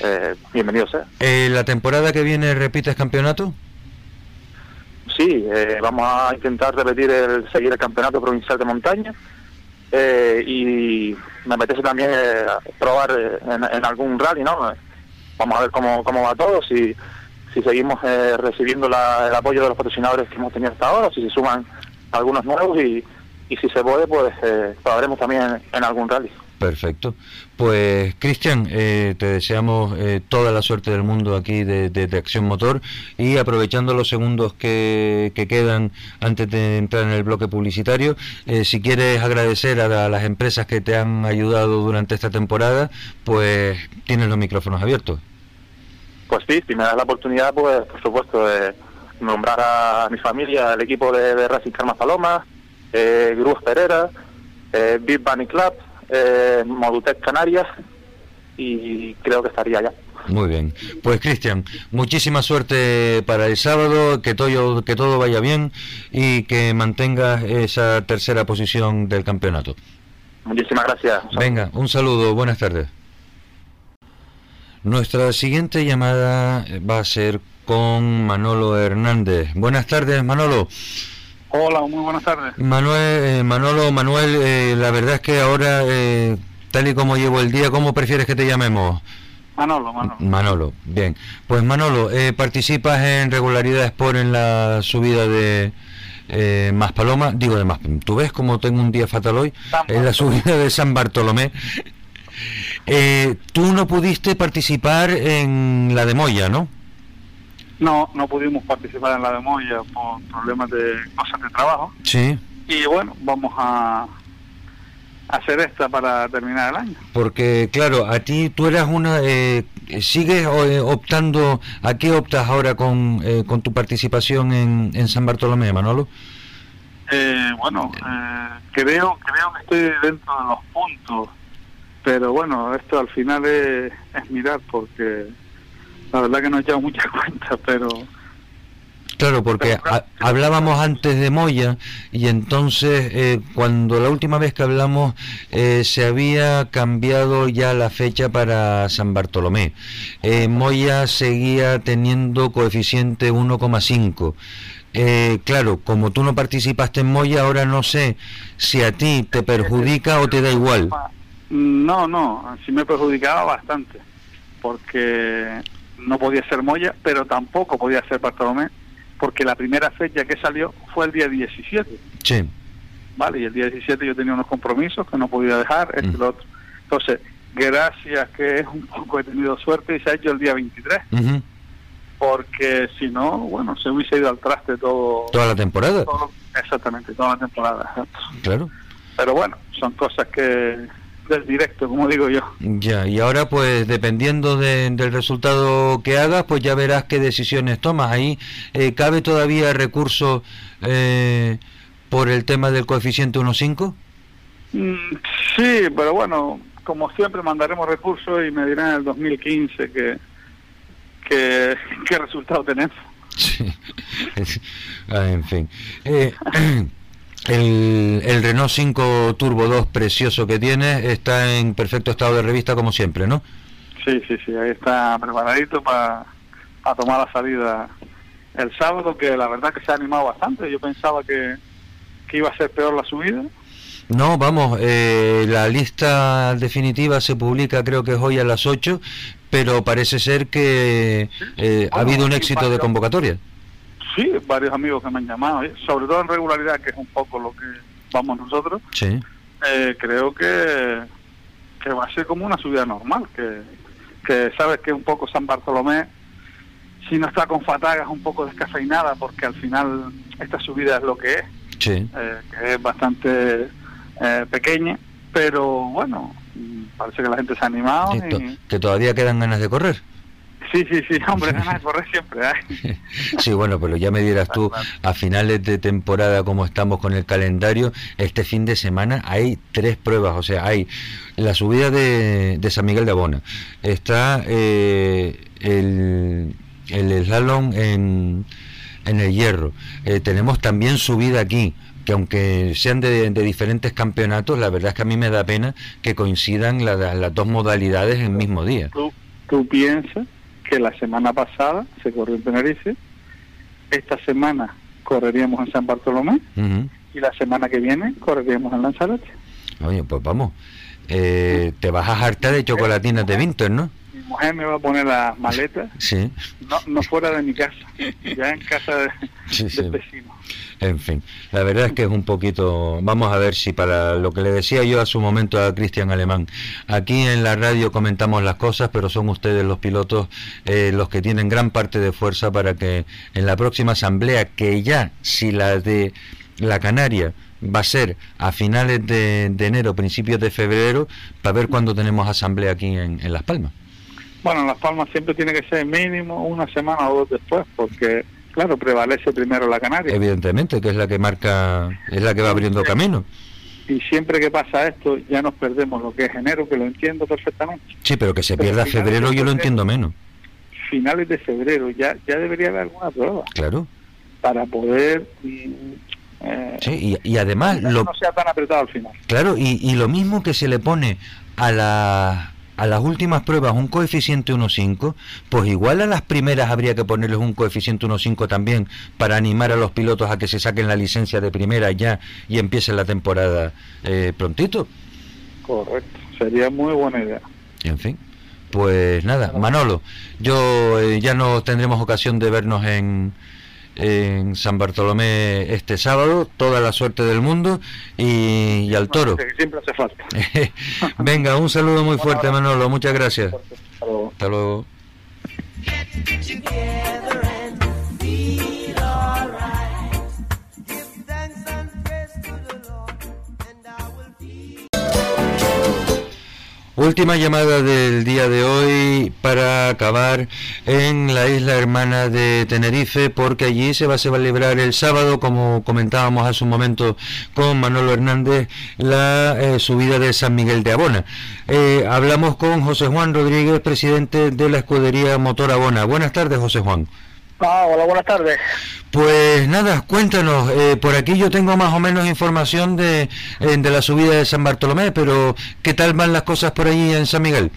eh, bienvenido sea. Eh, ¿La temporada que viene repites campeonato? Sí, eh, vamos a intentar repetir el seguir el campeonato provincial de montaña eh, y me apetece también eh, probar eh, en, algún rally, ¿no? Vamos a ver cómo, cómo va todo, si, si seguimos recibiendo el apoyo de los patrocinadores que hemos tenido hasta ahora, si se suman algunos nuevos y, y si se puede, pues probaremos también en algún rally. Perfecto. Pues Cristian, eh, te deseamos eh, toda la suerte del mundo aquí de, Acción Motor y aprovechando los segundos que, quedan antes de entrar en el bloque publicitario, eh, si quieres agradecer a, las empresas que te han ayudado durante esta temporada, pues tienes los micrófonos abiertos. Pues sí, si me das la oportunidad, pues por supuesto, de nombrar a mi familia, al equipo de, Racing Carmas Paloma, eh, Gruz Pereira, Big Bunny Club, eh, Modutec Canarias y creo que estaría ya. Muy bien. Pues Cristian, muchísima suerte para el sábado, que todo, que todo vaya bien y que mantengas esa tercera posición del campeonato. Muchísimas gracias. Venga, un saludo, buenas tardes. Nuestra siguiente llamada va a ser con Manolo Hernández. Buenas tardes, Manolo. Hola, muy buenas tardes. Manuel, eh, Manolo, Manuel, eh, la verdad es que ahora, eh, tal y como llevo el día, ¿cómo prefieres que te llamemos? Manolo, Manolo. Manolo, bien. Pues Manolo, participas en regularidades por en la subida de Más Paloma, digo de Más, tú ves cómo tengo un día fatal hoy, en la subida de San Bartolomé. tú no pudiste participar en la de Moya, ¿no? No, no pudimos participar en la de Moya por problemas de cosas de trabajo. Sí. Y bueno, vamos a hacer esta para terminar el año. Porque, claro, a ti tú eras una... Eh, ¿Sigues eh, optando, a qué optas ahora con, eh, con tu participación en, en San Bartolomé, Manolo? Eh, bueno, creo, creo que estoy dentro de los puntos, pero bueno, esto al final es, es mirar porque la verdad que no he echado muchas cuentas, pero Claro, porque hablábamos antes de Moya y entonces eh, cuando la última vez que hablamos eh, se había cambiado ya la fecha para San Bartolomé. Eh, Moya seguía teniendo coeficiente 1,5. claro, como tú no participaste en Moya, ahora no sé si a ti te perjudica o te da igual. No, no, sí me perjudicaba bastante, porque no podía ser Moya, pero tampoco podía ser Bartolomé porque la primera fecha que salió fue el día 17. Sí. Vale, y el día 17 yo tenía unos compromisos que no podía dejar, este y lo otro. Entonces, gracias que es un poco he tenido suerte y se ha hecho el día 23. Porque si no, bueno, se hubiese ido al traste todo. ¿Toda la temporada? exactamente, toda la temporada. Claro. Pero bueno, son cosas que del directo, como digo yo. Ya, y ahora pues dependiendo del resultado que hagas, pues ya verás qué decisiones tomas. Ahí eh, cabe todavía recurso eh, por el tema del coeficiente 1.5? Mm, sí, pero bueno, como siempre mandaremos recursos y me dirán en el 2015 que, que qué resultado tenemos. Sí. Ah, en fin. Eh, El, el, Renault 5 Turbo 2 precioso que tiene está en perfecto estado de revista como siempre, ¿no? Sí, sí, sí, ahí está preparadito para tomar la salida el sábado, que la verdad que se ha animado bastante. Yo pensaba que, que iba a ser peor la subida. No, vamos, eh, la lista definitiva se publica creo que es hoy a las 8, pero parece ser que eh, ha habido un éxito de convocatoria. Sí, varios amigos que me han llamado, ¿eh? sobre todo en regularidad, que es un poco lo que vamos nosotros. Sí. Eh, creo que, que va a ser como una subida normal, que, que sabes que un poco San Bartolomé, si no está con fatagas, un poco descafeinada, porque al final esta subida es lo que es, sí. eh, que es bastante pequeña, pero bueno, parece que la gente se ha animado. que todavía quedan ganas de correr. Sí, sí, sí, hombre, ganas de correr siempre hay. Sí, bueno, pero ya me dirás tú, a finales de temporada, como estamos con el calendario, este fin de semana hay tres pruebas, o sea, hay la subida de, de San Miguel de Abona, está eh, el, el slalom en, en el hierro, eh, tenemos también subida aquí, que aunque sean de, diferentes campeonatos, la verdad es que a mí me da pena que coincidan las dos modalidades en el mismo día. ¿Tú, tú piensas que la semana pasada se corrió en Tenerife, esta semana correríamos en San Bartolomé y la semana que viene correríamos en Lanzarote. Oye, pues vamos, eh, te vas a hartar de chocolatinas de Vinter, ¿no? Mujer me va a poner las maletas, sí. no, no fuera de mi casa, ya en casa de, del vecino. En fin, la verdad es que es un poquito, vamos a ver si para lo que le decía yo a su momento a Cristian Alemán, aquí en la radio comentamos las cosas, pero son ustedes los pilotos eh, los que tienen gran parte de fuerza para que en la próxima asamblea, que ya si la de la Canaria va a ser a finales de, enero, principios de febrero, para ver cuándo tenemos asamblea aquí en, en Las Palmas. Bueno, en Las Palmas siempre tiene que ser mínimo una semana o dos después, porque claro, prevalece primero la Canaria. Evidentemente, que es la que marca, es la que va abriendo camino. Y siempre que pasa esto, ya nos perdemos lo que es enero, que lo entiendo perfectamente. Sí, pero que se pierda febrero, yo lo entiendo menos. Finales de febrero, ya, ya debería haber alguna prueba. Claro. Para poder. Eh, sí, y, además. No, no sea tan apretado al final. Claro, y, y lo mismo que se le pone a la a las últimas pruebas un coeficiente 1.5, pues igual a las primeras habría que ponerles un coeficiente 1.5 también para animar a los pilotos a que se saquen la licencia de primera ya y empiecen la temporada eh, prontito. Correcto, sería muy buena idea. En fin, pues nada, Manolo, yo eh, ya no tendremos ocasión de vernos en, en San Bartolomé este sábado. Toda la suerte del mundo y, al toro. siempre hace falta. Venga, un saludo muy fuerte, Manolo. Muchas gracias. Hasta luego. Última llamada del día de hoy para acabar en la isla hermana de Tenerife, porque allí se va a celebrar el sábado, como comentábamos hace un momento con Manolo Hernández, la eh, subida de San Miguel de Abona. Eh, hablamos con José Juan Rodríguez, presidente de la escudería Motor Abona. Buenas tardes, José Juan. Ah, hola, buenas tardes. Pues nada, cuéntanos, eh, por aquí yo tengo más o menos información de, eh, de la subida de San Bartolomé, pero ¿qué tal van las cosas por allí en San Miguel?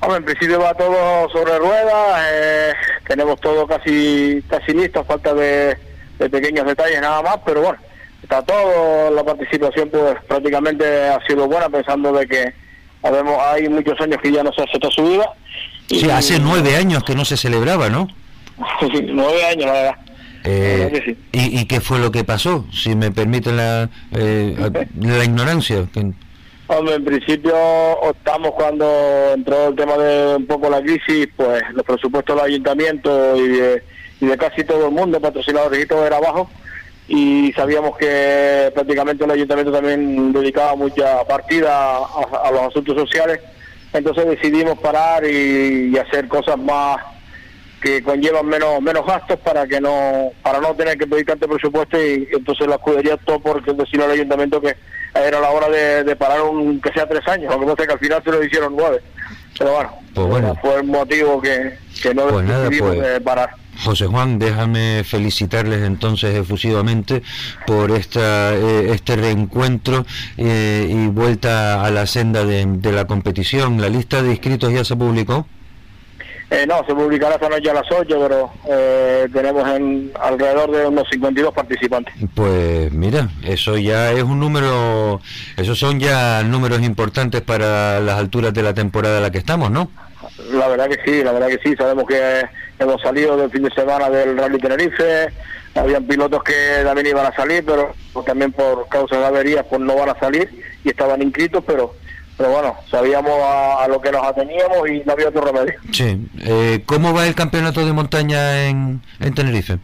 Hombre, en principio va todo sobre ruedas, eh, tenemos todo casi casi listo, falta de, pequeños detalles nada más, pero bueno, está todo, la participación pues prácticamente ha sido buena, pensando de que habemos, hay muchos años que ya no se hace esta subida. Sí, hace nueve años que no se celebraba, ¿no? Nueve años, la verdad. Eh, ¿y, qué fue lo que pasó? Si me permiten la, eh, la ignorancia. Hombre, en principio optamos cuando entró el tema de un poco la crisis, pues los presupuestos del ayuntamiento y de, y de casi todo el mundo, patrocinadores y todo era bajo, y sabíamos que prácticamente el ayuntamiento también dedicaba mucha partida a, los asuntos sociales, entonces decidimos parar y hacer cosas más que conllevan menos menos gastos para que no para no tener que pedir tanto presupuesto y, entonces la escudería todo porque decirle al ayuntamiento que era la hora de, parar un que sea tres años aunque no sé que al final se lo hicieron nueve pero bueno, pues fue el motivo que, no pues decidimos pues, parar José Juan, déjame felicitarles entonces efusivamente por esta, eh, este reencuentro eh, y vuelta a la senda de, de la competición. ¿La lista de inscritos ya se publicó? Eh, no, se publicará esta noche a las 8, pero eh, tenemos en alrededor de unos 52 participantes. Pues mira, eso ya es un número, esos son ya números importantes para las alturas de la temporada en la que estamos, ¿no? La verdad que sí, la verdad que sí, sabemos que hemos salido del fin de semana del Rally Tenerife, habían pilotos que también iban a salir, pero también por causa de averías pues no van a salir y estaban inscritos, pero pero bueno, sabíamos a, lo que nos ateníamos y no había otro remedio. Sí. Eh, ¿Cómo va el campeonato de montaña en, en Tenerife?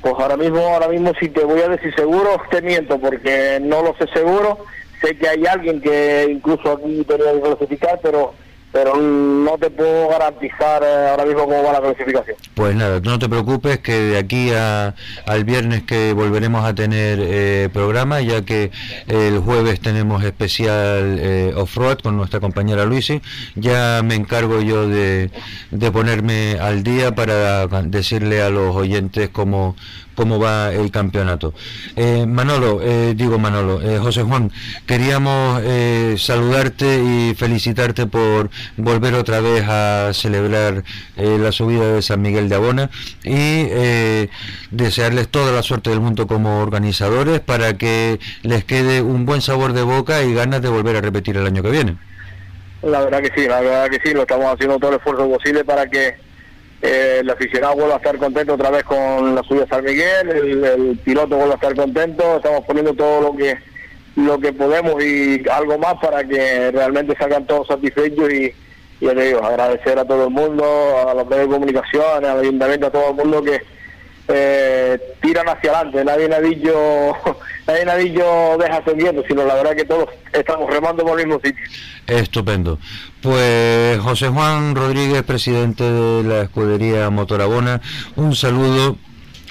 Pues ahora mismo, ahora mismo si te voy a decir seguro, te miento porque no lo sé seguro. Sé que hay alguien que incluso aquí tenía que clasificar, pero pero no te puedo garantizar eh, ahora mismo cómo va la clasificación. Pues nada, no te preocupes que de aquí a, al viernes que volveremos a tener eh, programa, ya que el jueves tenemos especial eh, off-road con nuestra compañera Luisi, ya me encargo yo de, de ponerme al día para decirle a los oyentes cómo, cómo va el campeonato. Eh, Manolo, eh, digo Manolo, eh, José Juan, queríamos saludarte y felicitarte por volver otra vez a celebrar la subida de San Miguel de Abona y desearles toda la suerte del mundo como organizadores para que les quede un buen sabor de boca y ganas de volver a repetir el año que viene. La verdad que sí, la verdad que sí, lo estamos haciendo todo el esfuerzo posible para que eh, el aficionado vuelve a estar contento otra vez con la subida de San Miguel, el, piloto vuelve a estar contento, estamos poniendo todo lo que lo que podemos y algo más para que realmente salgan todos satisfechos y, y agradecer a todo el mundo, a los medios de comunicación, al ayuntamiento, a todo el mundo que eh, tiran hacia adelante, nadie nadillo, nadie nadillo deja seguiendo, sino la verdad que todos estamos remando por el mismo sitio. Estupendo. Pues José Juan Rodríguez, presidente de la escudería Motorabona, un saludo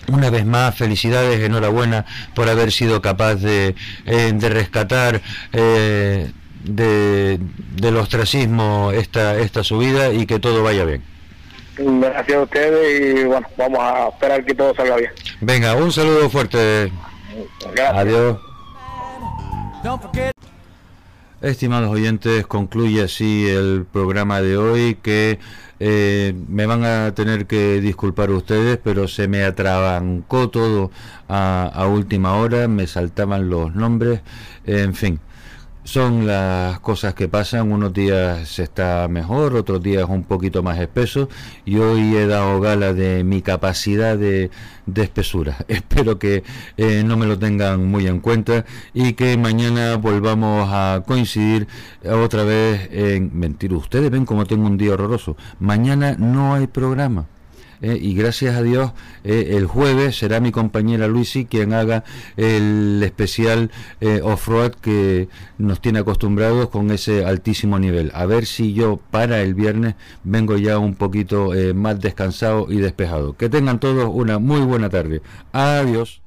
una vez más, felicidades, enhorabuena por haber sido capaz de, eh, de rescatar eh, de, del ostracismo esta, esta subida y que todo vaya bien. Gracias a ustedes y bueno, vamos a esperar que todo salga bien. Venga, un saludo fuerte. Adiós. Estimados oyentes, concluye así el programa de hoy que eh, me van a tener que disculpar ustedes, pero se me atrabancó todo a, a última hora, me saltaban los nombres, en fin. Son las cosas que pasan, unos días está mejor, otros días un poquito más espeso y hoy he dado gala de mi capacidad de, espesura. Espero que eh, no me lo tengan muy en cuenta y que mañana volvamos a coincidir otra vez en... Mentir, ustedes ven como tengo un día horroroso. Mañana no hay programa. Eh, y gracias a Dios eh, el jueves será mi compañera Luisi quien haga el especial eh, off-road que nos tiene acostumbrados con ese altísimo nivel. A ver si yo para el viernes vengo ya un poquito más descansado y despejado. Que tengan todos una muy buena tarde. Adiós.